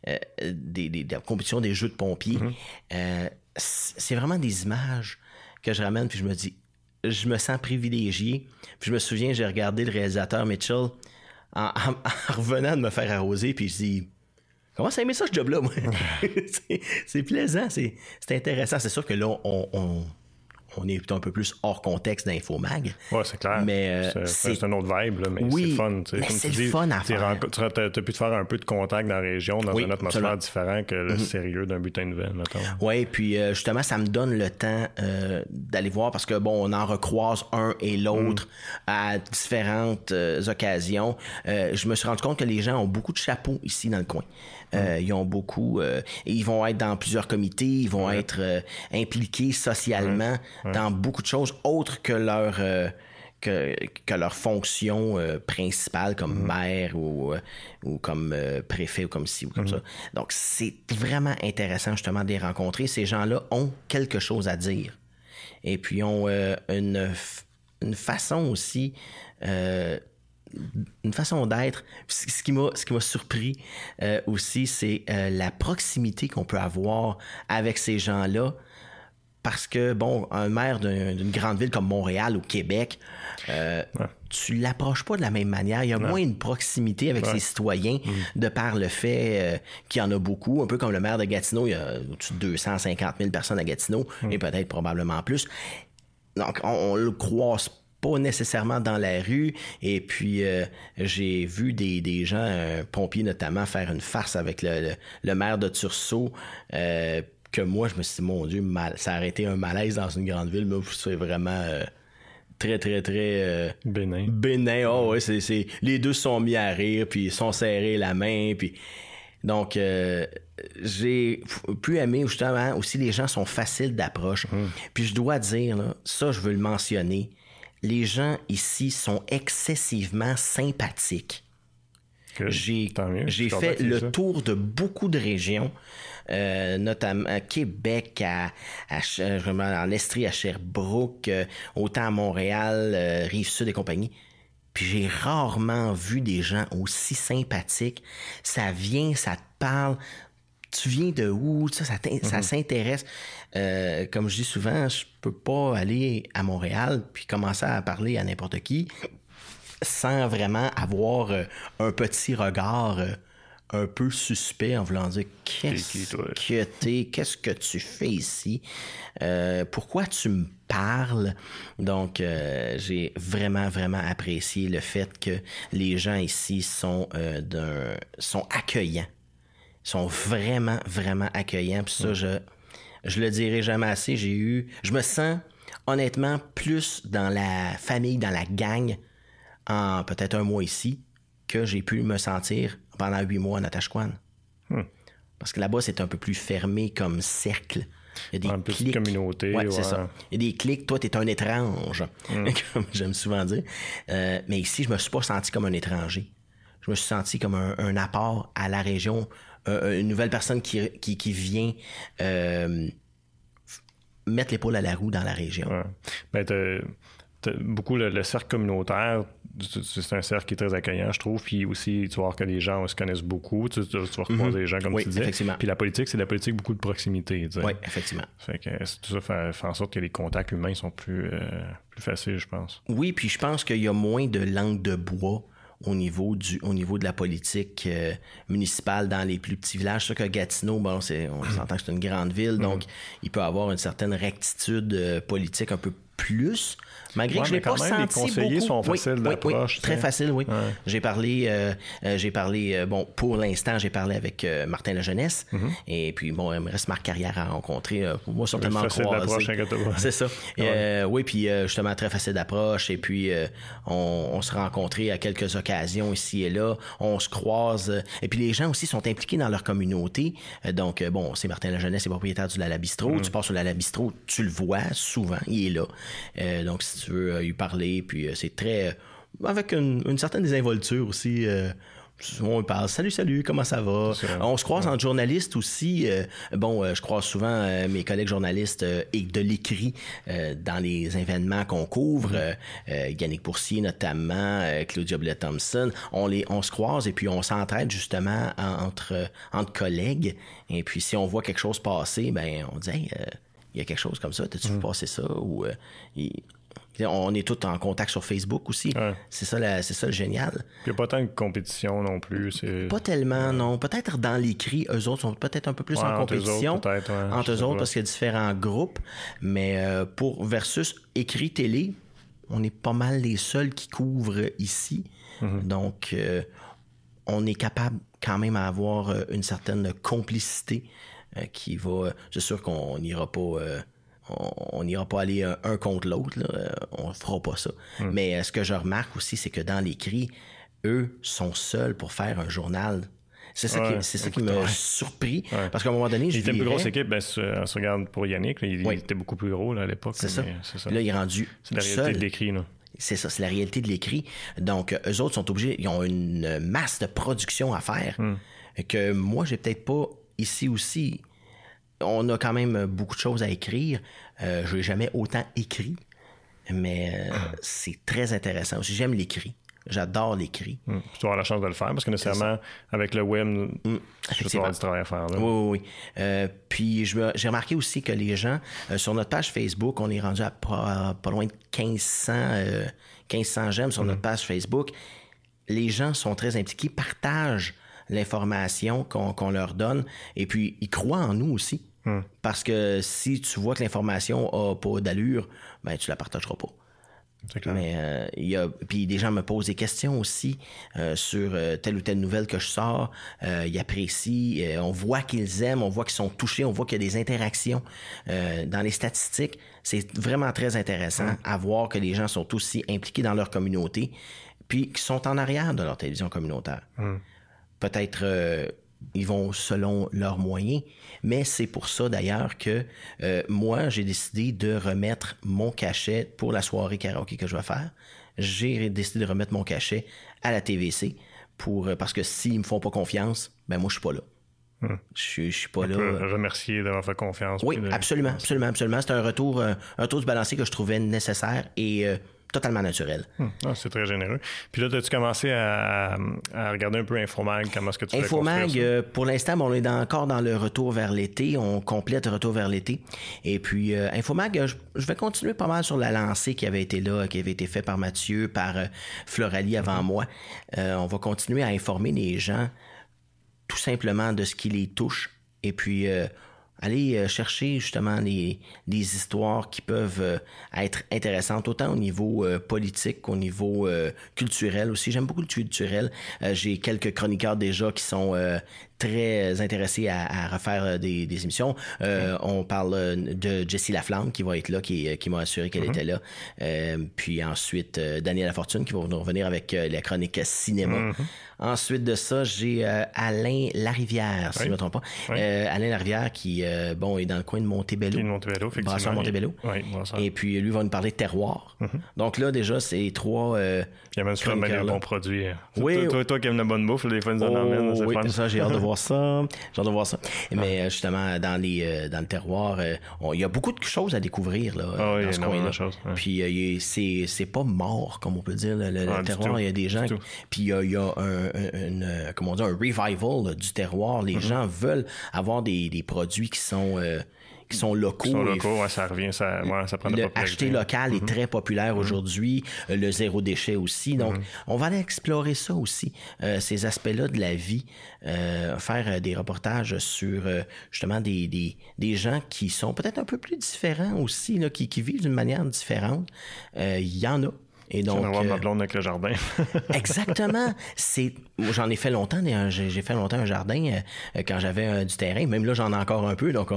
euh, des, des- de la compétition des jeux de pompiers. Euh, c- c'est vraiment des images que je ramène, puis je me dis, je me sens privilégié. Puis je me souviens, j'ai regardé le réalisateur Mitchell en, en- en revenant de me faire arroser, puis je dis, Comment ça aimé ça, ce job-là, moi? c'est, plaisant, c'est, c'est intéressant. C'est sûr que là, on, on, on est un peu plus hors contexte d'Infomag. Ouais, c'est clair. Mais, euh, c'est, un autre vibe, là, mais Oui, c'est fun. c'est le fun à faire. Tu as, pu te faire un peu de contact dans la région, dans Oui, une atmosphère absolument. différente que le Mhm. sérieux d'un butin de mettons. Oui, puis euh, justement, ça me donne le temps euh, d'aller voir parce que, bon, on en recroise un et l'autre à différentes euh, occasions. Je me suis rendu compte que les gens ont beaucoup de chapeaux ici dans le coin. Euh, Ils ont beaucoup... euh, et ils vont être dans plusieurs comités, ils vont être euh, impliqués socialement dans beaucoup de choses autres que leur... euh, que, que leur fonction euh, principale comme maire ou, euh, ou comme euh, préfet ou comme ci ou comme ça. Donc, c'est vraiment intéressant justement de les rencontrer. Ces gens-là ont quelque chose à dire. Et puis, ont euh, une, une façon aussi... euh, une façon d'être. Ce qui m'a, ce qui m'a surpris euh, aussi, c'est euh, la proximité qu'on peut avoir avec ces gens-là parce que, bon, un maire d'une grande ville comme Montréal ou Québec, euh, tu l'approches pas de la même manière. Il y a moins une proximité avec ses citoyens mm. de par le fait euh, qu'il y en a beaucoup. Un peu comme le maire de Gatineau, il y a au-dessus de 250 000 personnes à Gatineau mm. et peut-être probablement plus. Donc, on, le croise pas nécessairement dans la rue. Et puis, euh, j'ai vu des, des gens, un pompier notamment, faire une farce avec le, le, maire de Tursault. Euh, que moi, je me suis dit, mon Dieu, mal, ça a été un malaise dans une grande ville, mais c'est vraiment euh, très, très, très... bénin. Bénin, oh ouais, c'est, les deux sont mis à rire, puis ils sont serrés la main, puis... Donc, j'ai pu aimer justement aussi les gens sont faciles d'approche. Hum. Puis je dois dire, là, ça, je veux le mentionner, les gens ici sont excessivement sympathiques. J'ai fait le tour de beaucoup de régions, euh, notamment à Québec, à, en Estrie, à Sherbrooke, euh, autant à Montréal, euh, Rive-Sud et compagnie. Puis j'ai rarement vu des gens aussi sympathiques. Ça vient, ça te parle tu viens de où, ça, ça, mm-hmm. s'intéresse. Euh, comme je dis souvent, je peux pas aller à Montréal puis commencer à parler à n'importe qui sans vraiment avoir euh, un petit regard euh, un peu suspect en voulant dire qu'est-ce que t'es, qu'est-ce que tu fais ici, pourquoi tu me parles? Donc, j'ai vraiment, vraiment apprécié le fait que les gens ici sont, d'un, sont accueillants. Sont vraiment, vraiment accueillants. Puis ça, je, je le dirai jamais assez. J'ai eu. Je me sens honnêtement plus dans la famille, dans la gang, en peut-être un mois ici, que j'ai pu me sentir pendant huit mois à Natashquan. Hmm. Parce que là-bas, c'est un peu plus fermé comme cercle. Il y a des clics. communauté. Ouais, c'est ça. Il y a des clics. Toi, t'es un étrange, hmm. comme j'aime souvent dire. Euh, mais ici, je me suis pas senti comme un étranger. Je me suis senti comme un, un apport à la région une nouvelle personne qui, qui, vient euh, mettre l'épaule à la roue dans la région. Ben, beaucoup le, cercle communautaire, c'est un cercle qui est très accueillant, je trouve. Puis aussi, tu vas voir que les gens se connaissent beaucoup. Tu, vas recroiser des gens, comme tu disais. Puis la politique, c'est la politique beaucoup de proximité. Oui, effectivement. Fait que tout ça fait, en sorte que les contacts humains sont plus, euh, plus faciles, je pense. Oui, puis je pense qu'il y a moins de langue de bois au niveau du au niveau de la politique euh, municipale dans les plus petits villages. C'est sûr que Gatineau, bon, c'est, on s'entend que c'est une grande ville, mm-hmm. donc il peut avoir une certaine rectitude euh, politique un peu plus. Malgré que je n'ai pas senti les conseillers sont faciles d'approche. très facile, oui. J'ai parlé, euh, euh, j'ai parlé, euh, bon, pour l'instant, j'ai parlé avec Martin La Jeunesse. Mm-hmm. Et puis, bon, il me reste Marc Carrière à rencontrer. moi, certainement C'est ça. oui, puis justement, très facile d'approche. Et puis, on, on se rencontrait à quelques occasions ici et là. On se croise. Et puis, les gens aussi sont impliqués dans leur communauté. donc, bon, c'est Martin La Jeunesse, c'est propriétaire du Lala Bistro. Mm-hmm. Tu passes sur Lala Bistro, tu le vois souvent, il est là. donc, si tu veux lui parler. Puis euh, c'est très. Euh, avec une, certaine désinvolture aussi. Euh, on parle salut salut comment ça va? On se croise en journaliste aussi bon je croise souvent mes collègues journalistes et de l'écrit dans les événements qu'on couvre. Yannick Boursier notamment Claudia Blais Thompson on les on se croise et puis on s'entraide justement entre entre collègues et puis si on voit quelque chose passer ben on dit il y a quelque chose comme ça t'as-tu vu mm. passer ça? Ou on est tous en contact sur Facebook aussi. C'est ça, c'est ça le génial. Il n'y a pas tant de compétition non plus. Pas tellement, non. Peut-être dans l'écrit, eux autres sont peut-être un peu plus en compétition. Entre eux autres, parce qu'il y a différents groupes. Mais euh, pour versus écrit télé, on est pas mal les seuls qui couvrent ici. Mm-hmm. Donc, euh, on est capable quand même d'avoir euh, une certaine complicité qui va. C'est sûr qu'on n'ira pas on n'ira pas aller un, contre l'autre, on fera pas ça. Hmm. Mais euh, ce que je remarque aussi, c'est que dans l'écrit, eux sont seuls pour faire un journal. C'est ça, qui, c'est ça qui m'a surpris. Parce qu'à un moment donné, je Il était une plus grosse équipe. Ben, on se regarde pour Yannick. il, était beaucoup plus gros à l'époque. C'est ça. Là, il est rendu. C'est la réalité de l'écrit. C'est ça, c'est la réalité de l'écrit. Donc, eux autres sont obligés, ils ont une masse de production à faire hmm. que moi, j'ai peut-être pas ici aussi on a quand même beaucoup de choses à écrire. Euh, je n'ai jamais autant écrit, mais euh, c'est très intéressant. J'aime l'écrit. j'adore l'écrit. Hum. Tu avoir la chance de le faire parce que nécessairement, avec le web, mmh, tu avoir du travail à faire. Oui, oui, oui. Euh, puis j'ai remarqué aussi que les gens, euh, sur notre page Facebook, on est rendu à pas, loin de 1500, 1500 j'aime sur notre page Facebook. Les gens sont très impliqués, partagent l'information qu'on leur donne et puis ils croient en nous aussi. Hmm. Parce que si tu vois que l'information a pas d'allure, ben tu la partageras pas. Clair. Mais euh, il y a puis des gens me posent des questions aussi euh, sur euh, telle ou telle nouvelle que je sors. ils apprécient, on voit qu'ils aiment, on voit qu'ils sont touchés, on voit qu'il y a des interactions dans les statistiques. C'est vraiment très intéressant hmm. à voir que les gens sont aussi impliqués dans leur communauté, puis qu'ils sont en arrière de leur télévision communautaire. Hmm. Peut-être ils vont selon leurs moyens. Mais c'est pour ça d'ailleurs que euh, moi, j'ai décidé de remettre mon cachet pour la soirée karaoké que je vais faire. J'ai décidé de remettre mon cachet à la TVC pour, euh, parce que s'ils me font pas confiance, ben moi, je suis pas là. Hmm. Je, je suis pas On là. Peut remercier d'avoir fait confiance. Oui, absolument, absolument, absolument. C'est un retour, un, un tour du balancier que je trouvais nécessaire et euh, totalement naturel. Hmm. Ah, c'est très généreux. Puis là, as-tu commencé à, regarder un peu Infomag? Comment est-ce que tu Infomag, euh, pour l'instant, on est encore dans le retour vers l'été. On complète le retour vers l'été. Et puis, euh, Infomag, je, vais continuer pas mal sur la lancée qui avait été là, qui avait été faite par Mathieu, par euh, Floralie avant mm-hmm. moi. on va continuer à informer les gens tout simplement de ce qui les touche. Et puis, aller euh, chercher justement des, des histoires qui peuvent euh, être intéressantes, autant au niveau euh, politique qu'au niveau culturel aussi. J'aime beaucoup le culturel. J'ai quelques chroniqueurs déjà qui sont très intéressés à, refaire des, des émissions. On parle de Jessie Laflamme qui va être là, qui, qui m'a assuré qu'elle mm-hmm. était là. puis ensuite, Daniel Lafortune qui va nous revenir avec la chronique cinéma. Mm-hmm. Ensuite de ça, j'ai Alain Larivière, si je ne me trompe pas. Alain Larivière qui euh, bon, est dans le coin de Montebello. de Montebello, effectivement. Montebello. Oui, Et puis, lui va nous parler de terroir. Mm-hmm. Donc là, déjà, c'est trois. Euh, il y a même souvent des bons produits. Oui. Toi, toi, qui aimes la bonne bouffe, des fois, nous en. Oh, oui, ça, j'ai hâte de voir ça. J'ai hâte de voir ça. Mais euh, justement, dans, les, euh, dans le terroir, il y a beaucoup de choses à découvrir là, ah, oui, dans ce coin-là. Puis c'est, c'est pas mort, comme on peut dire. Le, ah, terroir, il y a des gens. Puis il y a, y a un, comment on dit, un revival du terroir. Les mm-hmm. gens veulent avoir des, des produits qui sont qui sont locaux. Qui sont locaux, ça revient, ça, ça prend de Le acheter local est mm-hmm. très populaire mm-hmm. aujourd'hui, euh, le zéro déchet aussi. Donc, mm-hmm. on va aller explorer ça aussi, euh, ces aspects-là de la vie, euh, faire des reportages sur justement des, des, des, gens qui sont peut-être un peu plus différents aussi, là, qui, qui vivent d'une manière différente. Il y en a. Et donc, ma euh, blonde avec le jardin. exactement. C'est, j'en ai fait longtemps. J'ai fait longtemps un jardin euh, quand j'avais euh, du terrain. Même là, j'en ai encore un peu. Donc,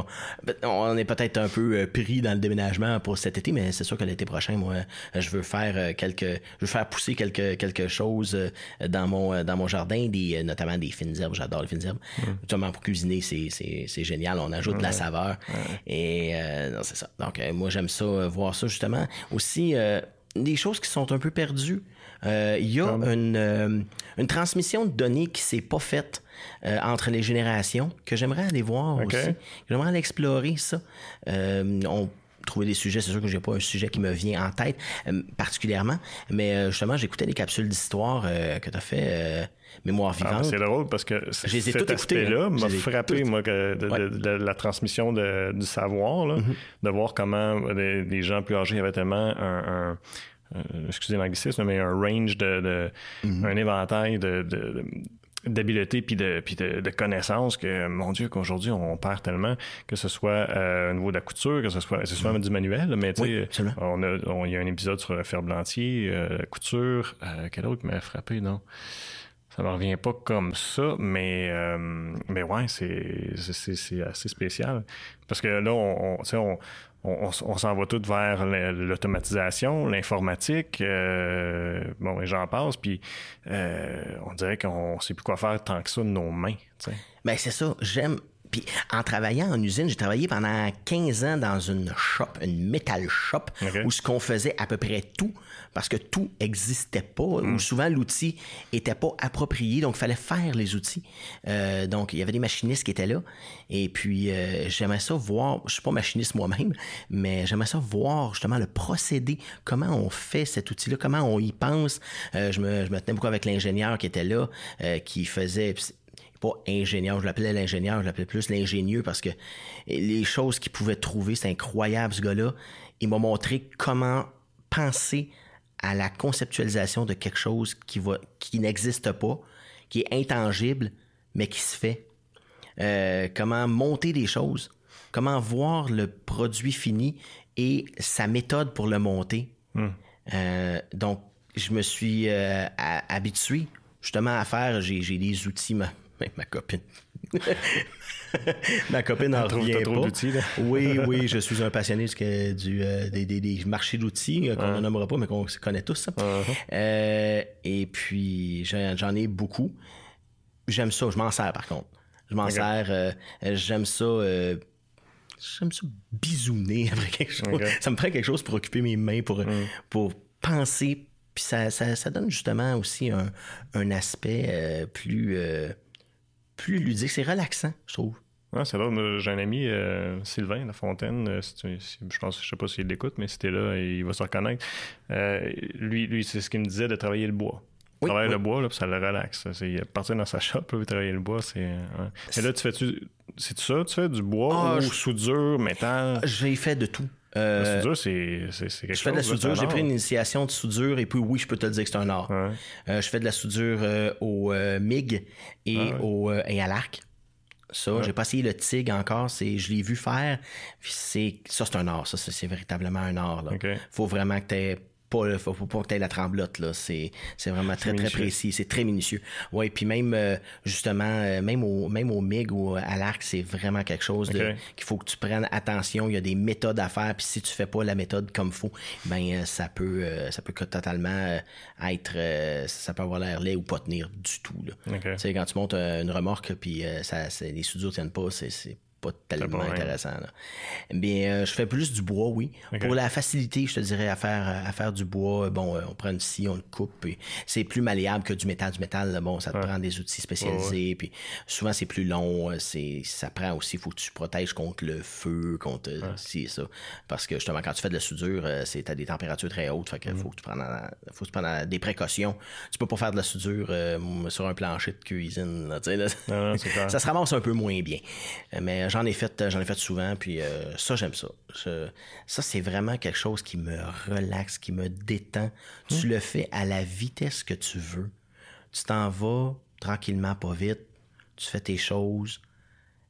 on, est peut-être un peu pris dans le déménagement pour cet été, mais c'est sûr que l'été prochain, moi, je veux faire quelques, je veux faire pousser quelque quelque chose dans mon dans mon jardin, des notamment des fines herbes. J'adore les fines herbes. Notamment pour cuisiner, c'est c'est génial. On ajoute de la saveur. Et non, c'est ça. Donc, moi, j'aime ça, voir ça justement. Aussi des choses qui sont un peu perdues. Euh, il y a une, euh, une, transmission de données qui s'est pas faite euh, entre les générations que j'aimerais aller voir aussi. J'aimerais aller explorer ça. on trouver des sujets, c'est sûr que j'ai pas un sujet qui me vient en tête particulièrement, mais justement, j'écoutais des capsules d'histoire que tu as fait Mémoire ah, vivante. c'est drôle parce que cet aspect-là m'a frappé, moi, de, la transmission du savoir, mm-hmm. de voir comment les, gens plus âgés avaient tellement un, excusez l'anglicisme, mais un range de, mm-hmm. un éventail de, d'habileté puis de, puis de, connaissances que, mon Dieu, qu'aujourd'hui, on perd tellement, que ce soit euh, au niveau de la couture, que ce soit, c'est souvent du manuel, mais tu sais, on a, il y a un épisode sur le ferblantier, euh, couture, euh, quel autre m'a frappé, non? Ça me revient pas comme ça, mais, euh, mais ouais, c'est, c'est, assez spécial. Parce que là, on, on, on, s'en va tout vers l'automatisation, l'informatique, euh, bon, et j'en passe, puis euh, on dirait qu'on sait plus quoi faire tant que ça de nos mains. Ben c'est ça. J'aime Puis en travaillant en usine, j'ai travaillé pendant 15 ans dans une shop, une metal shop, où ce qu'on faisait à peu près tout, parce que tout n'existait pas, où hmm. souvent l'outil était pas approprié, donc il fallait faire les outils. Euh, donc il y avait des machinistes qui étaient là, et puis euh, j'aimais ça voir, je suis pas machiniste moi-même, mais j'aimais ça voir justement le procédé, comment on fait cet outil-là, comment on y pense? Euh, je, me, je me tenais beaucoup avec l'ingénieur qui était là, qui faisait pas ingénieur, je l'appelais l'ingénieur, je l'appelais plus l'ingénieux parce que les choses qu'il pouvait trouver, c'est incroyable ce gars-là. Il m'a montré comment penser à la conceptualisation de quelque chose qui, va, qui n'existe pas, qui est intangible, mais qui se fait. Euh, comment monter des choses, comment voir le produit fini et sa méthode pour le monter. Hmm. Euh, donc, je me suis euh, habitué justement à faire, j'ai, des outils, ma copine. ma copine n'en revient pas. oui, oui, je suis un passionné du, euh, des, marchés d'outils euh, qu'on ne nommera pas, mais qu'on connaît tous. Uh-huh. Euh, et puis, j'en ai beaucoup. J'aime ça, je m'en sers par contre. Je m'en sers, j'aime ça j'aime ça bisouner après quelque chose. Ça me prend quelque chose pour occuper mes mains, pour, mm. pour penser. Puis ça, ça, donne justement aussi un, un aspect plus, plus ludique. C'est relaxant, je trouve. Ah, c'est. J'ai un ami, euh, Sylvain La Fontaine. Euh, je pense, je sais pas s'il l'écoute, mais c'était là, il va se reconnaître. Euh, lui, lui c'est ce qu'il me disait de travailler le bois. travailler le bois, là, ça le relaxe. C'est partir dans sa shop, là, travailler le bois, c'est. Et là, tu fais-tu. C'est ça, tu fais du bois ah, ou soudure, métal? J'ai fait de tout. Euh, la soudure, c'est, quelque chose. Je fais de la soudure. J'ai pris une initiation de soudure et puis oui, je peux te dire que c'est un art. Euh, je fais de la soudure euh, au MIG et, ah au, et à l'arc. Ça, j'ai pas essayé le TIG encore. C'est, je l'ai vu faire. c'est, ça, c'est un art. Ça, c'est, véritablement un art. Il faut vraiment que tu aies pas, faut, pas que tu aies la tremblote, là. C'est, c'est vraiment très, très précis. C'est très minutieux. Ouais, puis même, euh, justement, euh, même au, même au MIG ou à l'arc, c'est vraiment quelque chose qu'il faut que tu prennes attention. Il y a des méthodes à faire, puis si tu fais pas la méthode comme faut, ben, euh, ça peut, ça peut totalement être, ça peut avoir l'air laid ou pas tenir du tout, là. Tu sais, quand tu montes une remorque, puis ça, les soudures tiennent pas, c'est, pas tellement intéressant. Là. Bien, euh, je fais plus du bois, oui. Pour la facilité, je te dirais, à faire, à faire du bois, bon, euh, on prend une scie, on le coupe, c'est plus malléable que du métal. Du métal, bon, ça te prend des outils spécialisés, puis souvent c'est plus long, euh, c'est, ça prend aussi, il faut que tu protèges contre le feu, contre ci et ça. Parce que justement, quand tu fais de la soudure, c'est à des températures très hautes, fait qu'il faut que tu prennes, faut que tu prennes des précautions. Tu peux pas faire de la soudure sur un plancher de cuisine, là, ça se ramasse un peu moins bien. Mais j'en ai fait, j'en ai fait souvent, puis euh, ça, j'aime ça. ça, c'est vraiment quelque chose qui me relaxe, qui me détend. Tu hmm. le fais à la vitesse que tu veux. Tu t'en vas tranquillement, pas vite. Tu fais tes choses.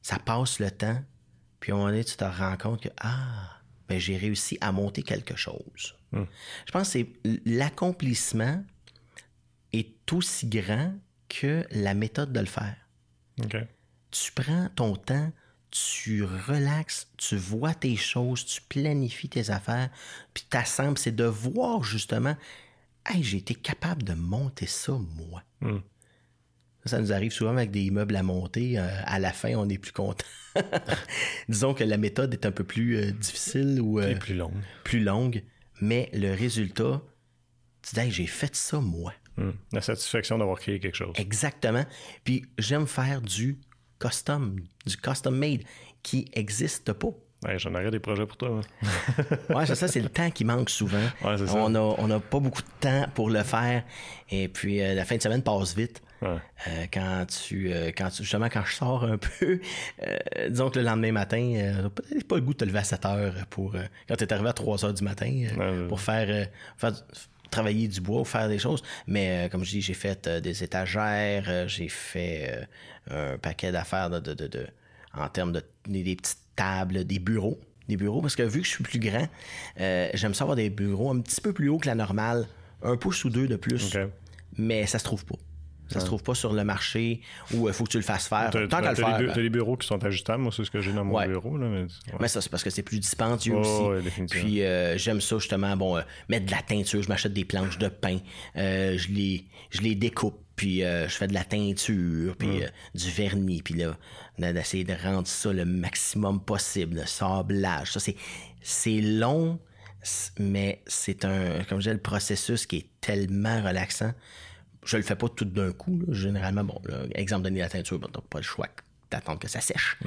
Ça passe le temps. Puis à un moment donné, tu te rends compte que, ah, ben, j'ai réussi à monter quelque chose. Hmm. Je pense que c'est l'accomplissement est aussi grand que la méthode de le faire. Tu prends ton temps tu relaxes, tu vois tes choses, tu planifies tes affaires, puis t'assembles, c'est de voir justement, hey, j'ai été capable de monter ça, moi. Hmm. Ça nous arrive souvent avec des immeubles à monter. Euh, à la fin, on est plus content. Disons que la méthode est un peu plus euh, difficile ou euh, plus longue. Plus longue, mais le résultat, tu dis, hey, j'ai fait ça, moi. Hmm. La satisfaction d'avoir créé quelque chose. Exactement. Puis j'aime faire du custom, du custom made qui n'existe pas. Ouais, J'en aurais des projets pour toi. ouais, c'est ça, c'est le temps qui manque souvent. on n'a on a pas beaucoup de temps pour le faire. Et puis, euh, la fin de semaine passe vite. Euh, quand tu, euh, quand justement, quand je sors un peu, disons que le lendemain matin, peut-être pas le goût de te lever à 7 heures pour, quand tu es arrivé à 3 heures du matin, pour faire, faire travailler du bois ou faire des choses. Mais comme je dis, j'ai fait des étagères, j'ai fait un paquet d'affaires de, de, en termes de des petites tables, des bureaux. Des bureaux, parce que vu que je suis plus grand, euh, j'aime ça avoir des bureaux un petit peu plus haut que la normale, un pouce ou deux de plus. Mais ça se trouve pas. Ça se trouve pas sur le marché où il faut que tu le fasses faire. T'as Tant qu'à le faire. ben, t'as des bureaux qui sont ajustables, moi, c'est ce que j'ai dans mon Ouais. bureau. Là, mais, ouais. Mais ça, c'est parce que c'est plus dispendieux aussi. ouais. Puis euh, j'aime ça justement, bon, euh, mettre de la teinture, je m'achète des planches de pain, euh, je les je les découpe, puis euh, je fais de la teinture, puis euh, du vernis, puis là, on a d'essayer de rendre ça le maximum possible, le sablage. Ça, c'est c'est long, mais c'est un, comme je disais, le processus qui est tellement relaxant. Je le fais pas tout d'un coup. là. Généralement, bon, là, exemple donné la teinture, bon, t'as pas le choix d'attendre que ça sèche.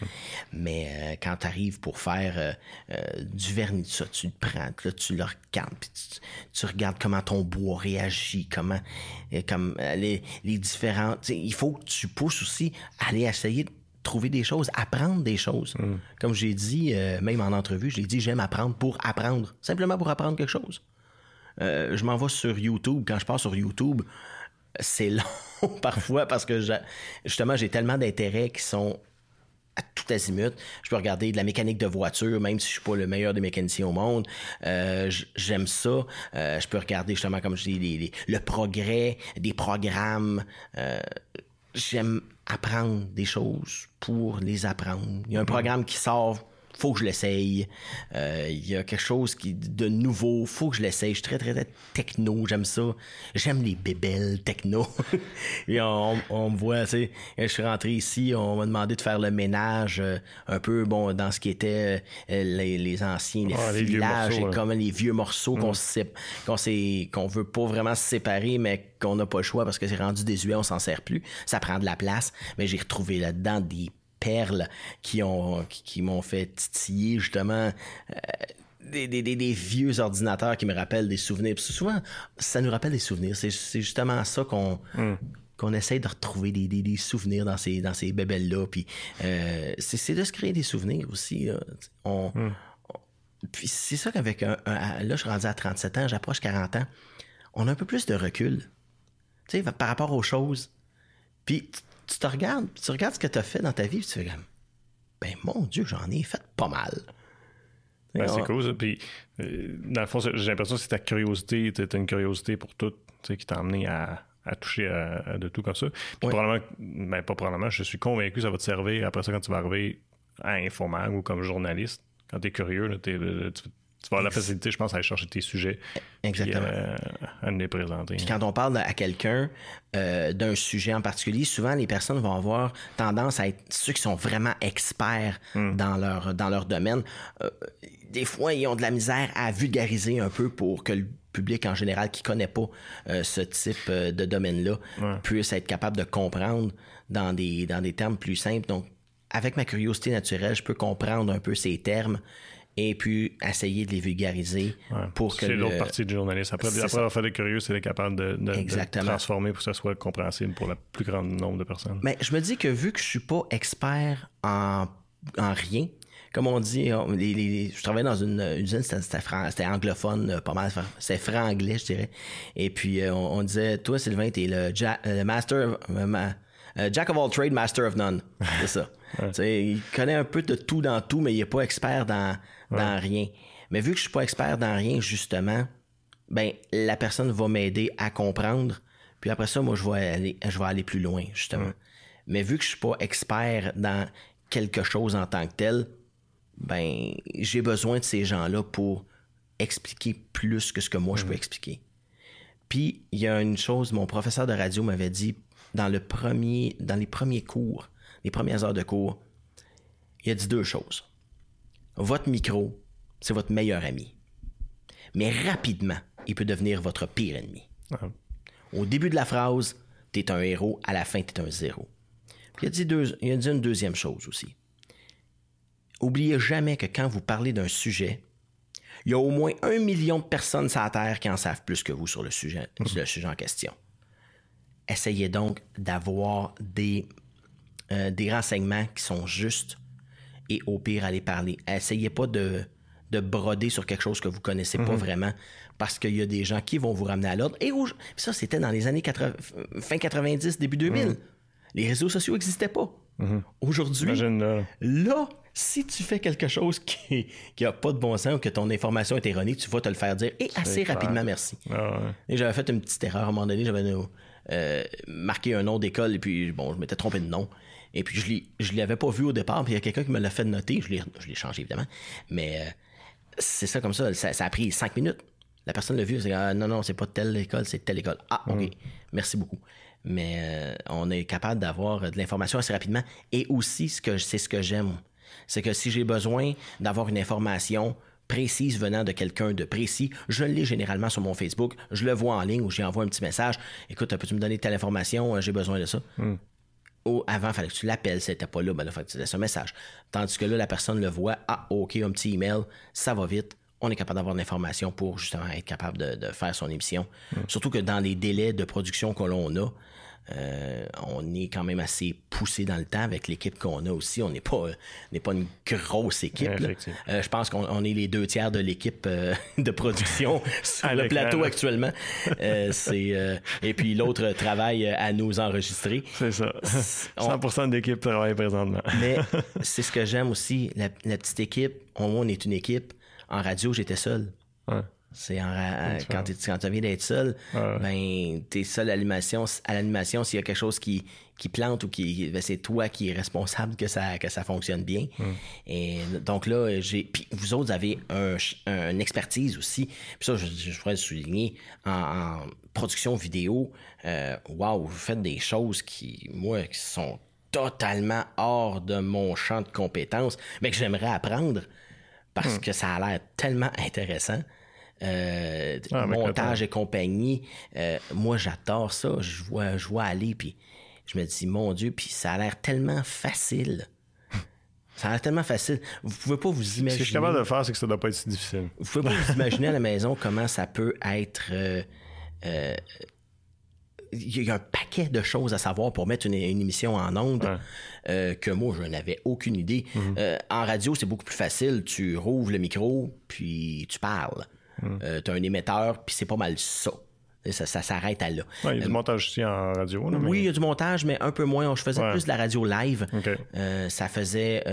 Mais euh, quand tu arrives pour faire euh, euh, du vernis, ça, tu le prends, puis là, tu le regardes, puis tu, tu regardes comment ton bois réagit, comment, comme les, les différents. Il faut que tu pousses aussi à aller essayer de trouver des choses, apprendre des choses. Comme j'ai dit, même en entrevue, je l'ai dit, j'aime apprendre pour apprendre. Simplement pour apprendre quelque chose. Je m'en vais sur YouTube. Quand je pars sur YouTube, c'est long parfois parce que justement, j'ai tellement d'intérêts qui sont à tout azimut. Je peux regarder de la mécanique de voiture, même si je suis pas le meilleur des mécaniciens au monde. Euh, J'aime ça. Euh, je peux regarder justement, comme je dis, les- les- le progrès des programmes. Euh, J'aime apprendre des choses pour les apprendre. Il y a un programme qui sort, faut que je l'essaye. Euh, il y a quelque chose qui de nouveau, faut que je l'essaye. Je suis très, très, très techno, j'aime ça. J'aime les bébelles techno. Et on, on me voit, tu sais, je suis rentré ici, on m'a demandé de faire le ménage euh, un peu, bon, dans ce qui était euh, les, les anciens, les Ah, les vieux filages, morceaux, et comme les vieux morceaux qu'on s'est- qu'on veut pas vraiment se séparer, mais qu'on n'a pas le choix parce que c'est rendu désuet, on s'en sert plus. Ça prend de la place. Mais j'ai retrouvé là-dedans des perles qui ont qui, qui m'ont fait titiller justement euh, des, des, des, des vieux ordinateurs qui me rappellent des souvenirs. Puis souvent, ça nous rappelle des souvenirs. C'est, justement ça qu'on qu'on essaie de retrouver des, souvenirs dans ces, dans ces bébelles-là. Puis euh, c'est, de se créer des souvenirs aussi. là. On, on- puis c'est ça qu'avec un, un- Là, je suis rendu à 37 ans, j'approche 40 ans. On a un peu plus de recul. Tu sais, par rapport aux choses. Puis tu- tu te regardes, tu regardes ce que tu as fait dans ta vie, puis tu fais comme, ben mon Dieu, j'en ai fait pas mal. Ben, c'est cool, ça. Puis, euh, dans le fond, j'ai l'impression que c'est ta curiosité, t'as une curiosité pour tout, tu sais, qui t'a amené à, à toucher à, à de tout comme ça. Puis, Ouais. probablement, ben, pas probablement, je suis convaincu que ça va te servir après ça quand tu vas arriver à Infomag ou comme journaliste. Quand t'es curieux, là, là, tu, tu vas avoir la facilité, je pense, à aller chercher tes sujets. Exactement. Puis, euh, à nous les présenter. Puis quand on parle à quelqu'un euh, d'un sujet en particulier, souvent les personnes vont avoir tendance à être ceux qui sont vraiment experts dans, leur, dans leur domaine. Euh, des fois, ils ont de la misère à vulgariser un peu pour que le public en général qui connaît pas euh, ce type de domaine-là puisse être capable de comprendre dans des, dans des termes plus simples. Donc, avec ma curiosité naturelle, je peux comprendre un peu ces termes et puis essayer de les vulgariser Ouais. pour que C'est le- l'autre partie du journaliste. Après, C'est après avoir fait des curieux, c'est d'être capable de, de- transformer pour que ça soit compréhensible pour le plus grand nombre de personnes. Mais je me dis que vu que je suis pas expert en, en rien, comme on dit, on- les- les- je travaillais dans une usine, c'était, anglophone, euh, pas mal, c'était franc-anglais, je dirais. Et puis, euh, on, on disait, toi, Sylvain, t'es le, ja- le master, euh, ma- euh, Jack of all trades, master of none. C'est ça. Il connaît un peu de tout dans tout, mais il est pas expert dans, dans rien. Mais vu que je suis pas expert dans rien, justement, ben la personne va m'aider à comprendre. Puis après ça, moi, je vais aller, je vais aller plus loin, justement. Mais vu que je suis pas expert dans quelque chose en tant que tel, ben j'ai besoin de ces gens-là pour expliquer plus que ce que moi je peux expliquer. Puis il y a une chose, mon professeur de radio m'avait dit dans le premier, dans les premiers cours, les premières heures de cours, il a dit deux choses. Votre micro, c'est votre meilleur ami. Mais rapidement, il peut devenir votre pire ennemi. Ah. Au début de la phrase, t'es un héros, à la fin, t'es un zéro. Puis il a dit, deux- il a dit une deuxième chose aussi. Oubliez jamais que quand vous parlez d'un sujet, il y a au moins un million de personnes sur la Terre qui en savent plus que vous sur le sujet, sur le sujet en question. Essayez donc d'avoir des, euh, des renseignements qui sont justes et au pire, allez parler. Essayez pas de, de broder sur quelque chose que vous connaissez pas vraiment parce qu'il y a des gens qui vont vous ramener à l'ordre. Et ça, c'était dans les années 80 fin 90, début 2000. Les réseaux sociaux n'existaient pas. Aujourd'hui, Imagine là. Si tu fais quelque chose qui n'a pas de bon sens ou que ton information est erronée, tu vas te le faire dire et assez clair. rapidement, merci. Ah, ouais. Et j'avais fait une petite erreur à un moment donné. J'avais une, marqué un nom d'école et puis bon, je m'étais trompé de nom. Et puis je ne l'avais pas vu au départ, puis il y a quelqu'un qui me l'a fait noter. Je l'ai changé évidemment. Mais c'est ça comme ça. ça. a pris cinq minutes. La personne l'a vu, c'est ah, non, non, c'est pas telle école, c'est telle école. Ah, OK. Mm. Merci beaucoup. Mais on est capable d'avoir de l'information assez rapidement. Et aussi, ce que c'est ce que j'aime c'est que si j'ai besoin d'avoir une information précise venant de quelqu'un de précis, je l'ai généralement sur mon Facebook, je le vois en ligne ou j'y envoie un petit message. Écoute, peux-tu me donner telle information? Euh, j'ai besoin de ça. Hmm. avant, il fallait que tu l'appelles, c'était pas là, ben là, il que tu laisses un message. Tandis que là, la personne le voit, ah, OK, un petit email, ça va vite. On est capable d'avoir l'information pour justement être capable de, faire son émission. Hmm. Surtout que dans les délais de production que l'on a, euh, on est quand même assez poussé dans le temps avec l'équipe qu'on a aussi. On n'est pas, n'est pas une grosse équipe. Euh, je pense qu'on est les deux tiers de l'équipe euh, de production sur le plateau actuellement. c'est, et puis l'autre travaille à nous enregistrer. C'est ça. 100% de l'équipe travaille présentement. mais c'est ce que j'aime aussi. La, petite équipe, on, est une équipe. En radio, j'étais seul. C'est quand, tu viens d'être seul, ben, tu es seul à l'animation. À l'animation, s'il y a quelque chose qui, qui plante ou qui. Ben, c'est toi qui es responsable que ça, que ça fonctionne bien. Et donc là, j'ai. Puis vous autres avez un, une expertise aussi. Puis ça, je, je pourrais le souligner. En, production vidéo, euh, wow, vous faites des choses qui, moi, qui sont totalement hors de mon champ de compétences, mais que j'aimerais apprendre parce hmm. que ça a l'air tellement intéressant. Euh, ah, montage et compagnie. Euh, moi, j'adore ça. Je vois, je vois aller, puis je me dis, mon Dieu, puis ça a l'air tellement facile. Ça a l'air tellement facile. Vous pouvez pas vous imaginer. Ce que je suis capable de faire, c'est que ça doit pas être si difficile. Vous pouvez pas vous imaginer à la maison comment ça peut être. Euh, il y a un paquet de choses à savoir pour mettre une, émission en onde que moi, je n'avais aucune idée. Mm-hmm. en radio, c'est beaucoup plus facile. Tu rouvres le micro, puis tu parles. Euh, tu as un émetteur, puis c'est pas mal ça. Ça, s'arrête à là. Il y a du euh, montage aussi en radio. Oui, il y a du montage, mais un peu moins. Je faisais plus de la radio live. Euh, ça faisait.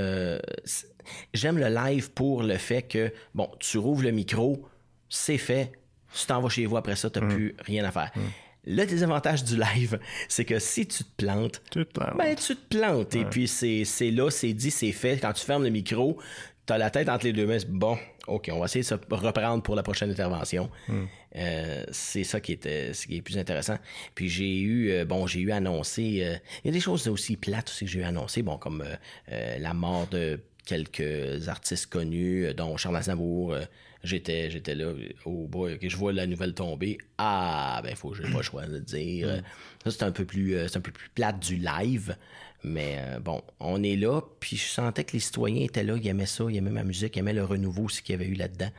J'aime le live pour le fait que, bon, tu rouvres le micro, c'est fait. Tu t'en vas chez vous après ça, tu n'as mm. plus rien à faire. Mm. Le désavantage du live, c'est que si tu te plantes, tu te plantes. Ben, tu te plantes. Et puis, c'est là, c'est dit, c'est fait. Quand tu fermes le micro, tu as la tête entre les deux mains. Bon, OK, on va essayer de se reprendre pour la prochaine intervention. Hmm. Euh, c'est ça qui était ce qui est plus intéressant. Puis j'ai eu euh, bon, j'ai eu annoncé euh, il y a des choses aussi plates aussi que j'ai eu annoncé, bon comme la mort de quelques artistes connus dont Charles Aznavour j'étais j'étais là oh boy, OK, je vois la nouvelle tomber. Ah, ben faut j'ai pas le choix de le dire. Hmm. Ça c'est un peu plus c'est un peu plus plate du live. Mais euh, bon, on est là, puis je sentais que les citoyens étaient là, ils aimaient ça, ils aimaient ma musique, ils aimaient le renouveau aussi qu'il y avait eu là-dedans.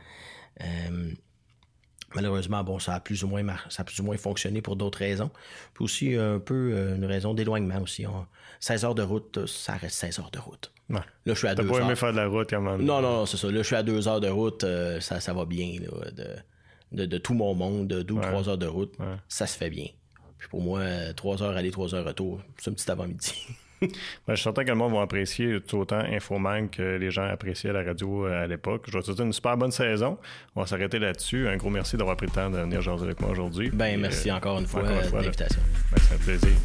Euh, malheureusement, bon, ça a plus ou moins ça a plus ou moins fonctionné pour d'autres raisons. Puis aussi un peu euh, une raison d'éloignement aussi. 16 heures de route, ça reste 16 heures de route. Là, je suis à deux pas aimé faire de la route quand même. Non, non, c'est ça. Là, je suis à deux heures de route, ça, ça va bien. de, de, tout mon monde, de deux ou trois heures de route, ça se fait bien. Puis pour moi, trois heures aller, trois heures retour, c'est un petit avant-midi. Ben, je suis certain que le monde va apprécier tout autant Infomang que les gens appréciaient la radio euh, à l'époque. Je vais te souhaiter une super bonne saison. On va s'arrêter là-dessus. Un gros merci d'avoir pris le temps de venir jaser avec moi aujourd'hui. Ben, merci euh, encore une fois, de l'invitation. Ben, c'est un plaisir.